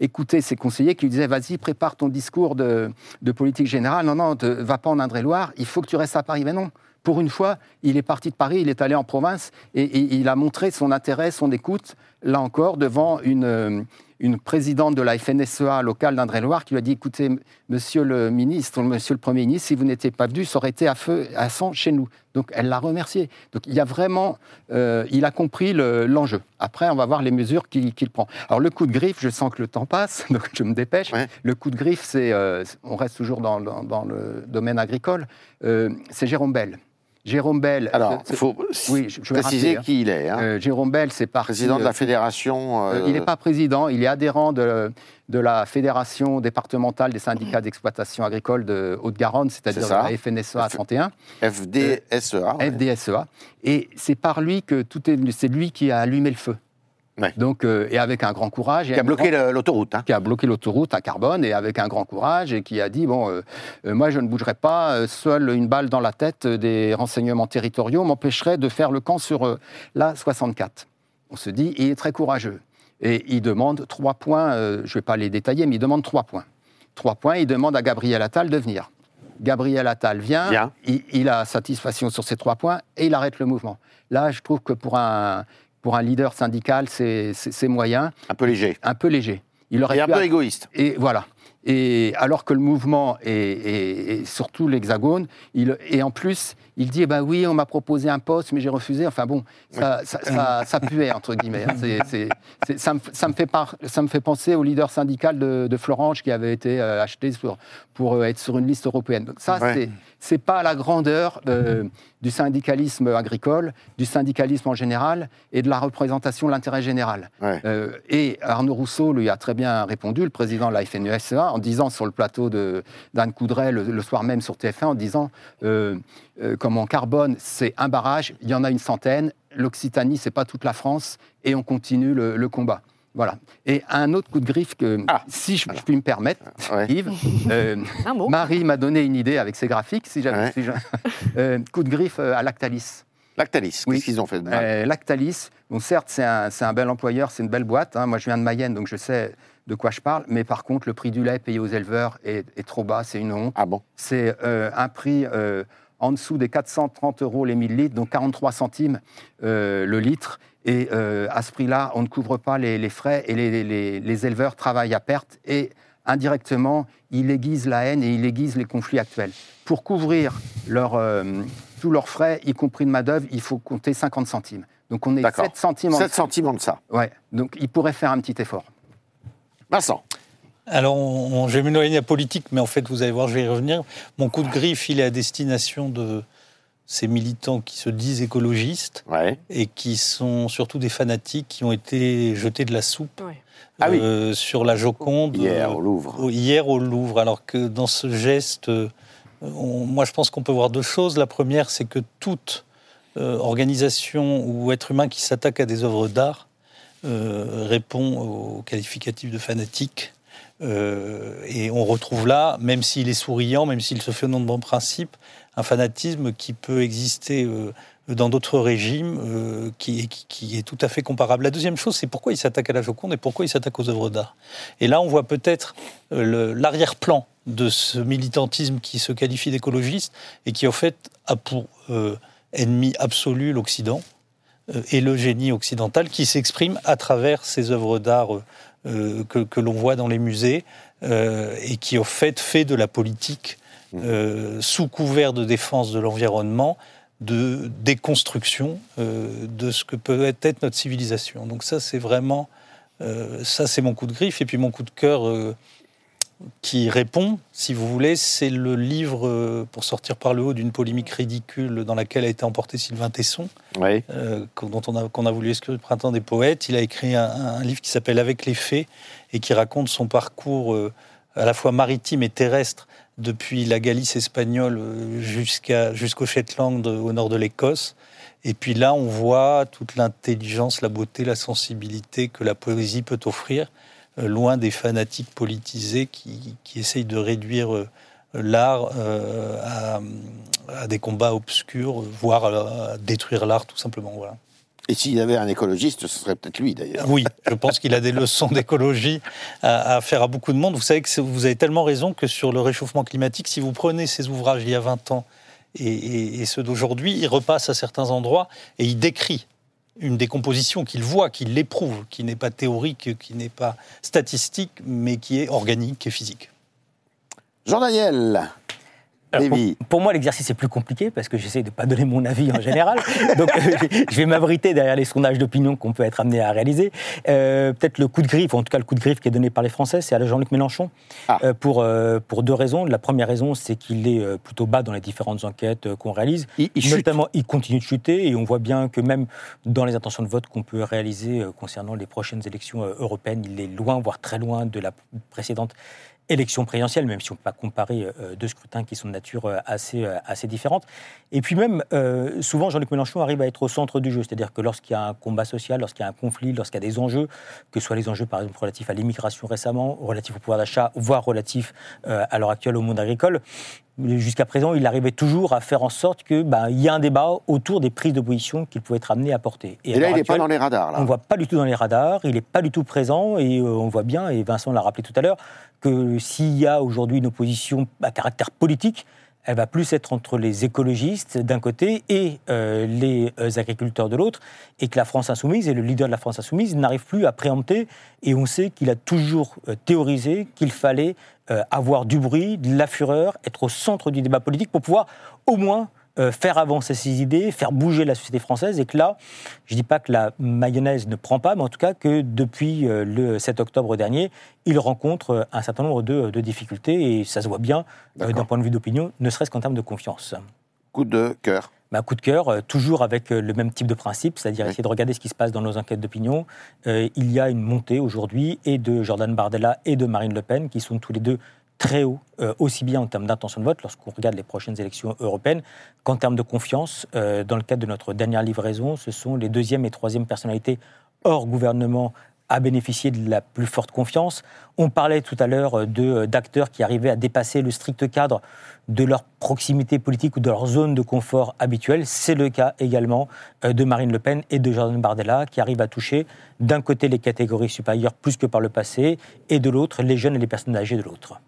écouter ses conseillers qui lui disaient Vas-y, prépare ton discours de, politique générale. Non, non, te- va pas en Indre-et-Loire, il faut que tu restes à Paris. Mais non, pour une fois, il est parti de Paris, il est allé en province et, et il a montré son intérêt, son écoute, là encore, devant une, euh, une présidente de la FNSEA locale d'Indre-et-Loire qui lui a dit écoutez, monsieur le ministre, monsieur le Premier ministre, si vous n'étiez pas venu, ça aurait été à feu, à sang chez nous. Donc elle l'a remercié. Donc il y a vraiment, euh, il a compris le- l'enjeu. Après, on va voir les mesures qu'il prend. Alors le coup de griffe, je sens que le temps passe, [laughs] donc je me dépêche. Ouais. Le coup de griffe, c'est, euh, on reste toujours dans, dans- dans le domaine agricole, euh, c'est Jérôme Bell. Jérôme Bell. Alors, il faut oui, je, je vais préciser rappeler, hein. qui il est. hein. Euh, Jérôme Bell, c'est parti. Président de euh, la fédération. euh, euh, il n'est pas président, il est adhérent de, de la Fédération départementale des syndicats d'exploitation agricole de Haute-Garonne, c'est-à-dire la FNSEA 31, FDSEA. ouais. FDSEA. Et c'est par lui que tout est. C'est lui qui a allumé le feu. Ouais. Donc, euh, et avec un grand courage. Qui a bloqué grand- l'autoroute. hein. qui a bloqué l'autoroute à Carbone et avec un grand courage et qui a dit bon, euh, euh, moi je ne bougerai pas, seule une balle dans la tête des renseignements territoriaux m'empêcherait de faire le camp sur la 64. On se dit, il est très courageux et il demande trois points. je ne vais pas les détailler, mais il demande trois points. Trois points. Il demande à Gabriel Attal de venir. Gabriel Attal vient, Bien. il, il a satisfaction sur ces trois points et il arrête le mouvement. Là, je trouve que pour un, pour un leader syndical, c'est moyen, Un peu léger. un peu léger. Il aurait Et un peu a- égoïste. et voilà. Et alors que le mouvement est, est- est surtout l'hexagone, et en plus, il dit, eh ben oui, on m'a proposé un poste, mais j'ai refusé. Enfin bon, ça, ça, ça- ça puait, entre guillemets. ça, me, fait par- ça me fait penser au leader syndical de, de Florange qui avait été euh, acheté pour, pour euh, être sur une liste européenne. Donc ça, Ouais. C'est pas la grandeur euh, du syndicalisme agricole, du syndicalisme en général et de la représentation de l'intérêt général. Ouais. Euh, et Arnaud Rousseau lui a très bien répondu, le président de la FNUSEA, en disant sur le plateau de- d'Anne Coudray le, le soir même sur TF1, en disant euh, euh, comment Carbone, c'est un barrage, il y en a une centaine, l'Occitanie, c'est pas toute la France, et on continue le, le combat. Voilà. Et un autre coup de griffe que, Ah. si je, je puis me permettre, Ouais. Yves, [laughs] euh. Marie m'a donné une idée avec ses graphiques, si j'avais. Ouais. si je- [laughs] euh, coup de griffe euh, à Lactalis. Lactalis, Oui. qu'est-ce qu'ils ont fait de mal Euh, Lactalis, bon, certes, c'est un, c'est un bel employeur, c'est une belle boîte. hein. Moi, je viens de Mayenne, donc je sais de quoi je parle. Mais par contre, le prix du lait payé aux éleveurs est, est trop bas, c'est une honte. Ah bon? C'est euh, un prix euh, en dessous des 430 euros les 1000 litres, donc 43 centimes euh, le litre. Et euh, à ce prix-là, on ne couvre pas les, les frais et les, les- les éleveurs travaillent à perte. Et indirectement, ils aiguisent la haine et ils aiguisent les conflits actuels. Pour couvrir leur, euh, tous leurs frais, y compris de main-d'œuvre, il faut compter 50 centimes. Donc on est D'accord. 7 centimes en 7 centimes en deçà. Ouais, donc ils pourraient faire un petit effort. Vincent, Alors, on, on- je vais m'éloigner de la politique, mais en fait, vous allez voir, je vais y revenir. Mon coup de griffe, il est à destination de ces militants qui se disent écologistes ouais. et qui sont surtout des fanatiques qui ont été jetés de la soupe Ouais. Ah oui. euh, sur la Joconde. hier euh, au Louvre. hier au Louvre, alors que dans ce geste, euh, on- moi je pense qu'on peut voir deux choses. La première, c'est que toute euh, organisation ou être humain qui s'attaque à des œuvres d'art euh, répond au qualificatif de fanatique. Euh, et on retrouve là, même s'il est souriant, même s'il se fait au nom de bons principes, un fanatisme qui peut exister euh, dans d'autres régimes, euh, qui, qui- est tout à fait comparable. La deuxième chose, c'est pourquoi il s'attaque à la Joconde et pourquoi il s'attaque aux œuvres d'art. Et là, on voit peut-être euh, l'arrière-plan de ce militantisme qui se qualifie d'écologiste et qui, en fait, a pour ennemi absolu l'Occident et le génie occidental qui s'exprime à travers ces œuvres d'art que, l'on voit dans les musées et qui, au fait, fait de la politique euh, sous couvert de défense de l'environnement, de déconstruction euh, de ce que peut être notre civilisation. Donc ça, c'est vraiment, euh, ça, c'est mon coup de griffe. Et puis mon coup de cœur euh, qui répond, si vous voulez, c'est le livre pour sortir par le haut d'une polémique ridicule dans laquelle a été emporté Sylvain Tesson, Oui. dont on a, qu'on a voulu exclure le printemps des poètes. Il a écrit un, un livre qui s'appelle Avec les faits et qui raconte son parcours à la fois maritime et terrestre depuis la Galice espagnole euh, jusqu'à, jusqu'au Shetland euh, au nord de l'Écosse. Et puis là, on voit toute l'intelligence, la beauté, la sensibilité que la poésie peut offrir, euh, loin des fanatiques politisés qui, qui essayent de réduire l'art à, à des combats obscurs, voire à détruire l'art tout simplement. Voilà. Et s'il y avait un écologiste, ce serait peut-être lui d'ailleurs. Oui, je pense qu'il a des leçons d'écologie à, à faire à beaucoup de monde. Vous savez que vous avez tellement raison que sur le réchauffement climatique, si vous prenez ces ouvrages d'il y a 20 ans et, et- et ceux d'aujourd'hui, il repasse à certains endroits et il décrit une décomposition qu'il voit, qu'il éprouve, qui n'est pas théorique, qui n'est pas statistique, mais qui est organique et physique. Jean-Daniel Alors, pour, moi, l'exercice est plus compliqué parce que j'essaie de ne pas donner mon avis en général. [laughs] Donc, euh, je vais m'abriter derrière les sondages d'opinion qu'on peut être amené à réaliser. Euh, Peut-être le coup de griffe, en tout cas le coup de griffe qui est donné par les Français, c'est à Jean-Luc Mélenchon. Ah. Euh, pour, euh, pour deux raisons. La première raison, c'est qu'il est euh, plutôt bas dans les différentes enquêtes euh, qu'on réalise. Il, il chute. Notamment, il continue de chuter et on voit bien que même dans les intentions de vote qu'on peut réaliser euh, concernant les prochaines élections euh, européennes, il est loin, voire très loin de la précédente élection présidentielle, même si on ne peut pas comparer euh, deux scrutins qui sont de nature euh, assez, euh, assez différente. Et puis même, euh, souvent, Jean-Luc Mélenchon arrive à être au centre du jeu, c'est-à-dire que lorsqu'il y a un combat social, lorsqu'il y a un conflit, lorsqu'il y a des enjeux, que ce soit les enjeux par exemple relatifs à l'immigration récemment, relatifs au pouvoir d'achat, voire relatifs euh, à l'heure actuelle au monde agricole, jusqu'à présent, il arrivait toujours à faire en sorte que bah, il y a un débat autour des prises de position qu'il pouvait être amené à porter. Et, à là, il n'est pas dans les radars. on ne voit pas du tout dans les radars, il n'est pas du tout présent et euh, on voit bien, et Vincent l'a rappelé tout à l'heure, que s'il y a aujourd'hui une opposition à caractère politique, elle va plus être entre les écologistes d'un côté et euh, les euh, agriculteurs de l'autre, et que la France insoumise et le leader de la France insoumise n'arrive plus à préempter, et on sait qu'il a toujours euh, théorisé qu'il fallait euh, avoir du bruit, de la fureur, être au centre du débat politique pour pouvoir au moins euh, faire avancer ses idées, faire bouger la société française, et que là, je ne dis pas que la mayonnaise ne prend pas, mais en tout cas que depuis euh, le 7 octobre dernier, il rencontre un certain nombre de, de difficultés, et ça se voit bien d'un point de vue d'opinion, ne serait-ce qu'en termes de confiance. Coup de cœur. Ma coup de cœur, euh, toujours avec euh, le même type de principe, c'est-à-dire Oui. essayer de regarder ce qui se passe dans nos enquêtes d'opinion. Euh, il y a une montée aujourd'hui et de Jordan Bardella et de Marine Le Pen, qui sont tous les deux très hauts, euh, aussi bien en termes d'intention de vote, lorsqu'on regarde les prochaines élections européennes, qu'en termes de confiance. Euh, dans le cadre de notre dernière livraison, ce sont les deuxième et troisième personnalités hors gouvernement à bénéficier de la plus forte confiance. On parlait tout à l'heure euh, de- d'acteurs qui arrivaient à dépasser le strict cadre de leur proximité politique ou de leur zone de confort habituelle. C'est le cas également euh, de Marine Le Pen et de Jordan Bardella, qui arrivent à toucher d'un côté les catégories supérieures plus que par le passé, et de l'autre les jeunes et les personnes âgées de l'autre.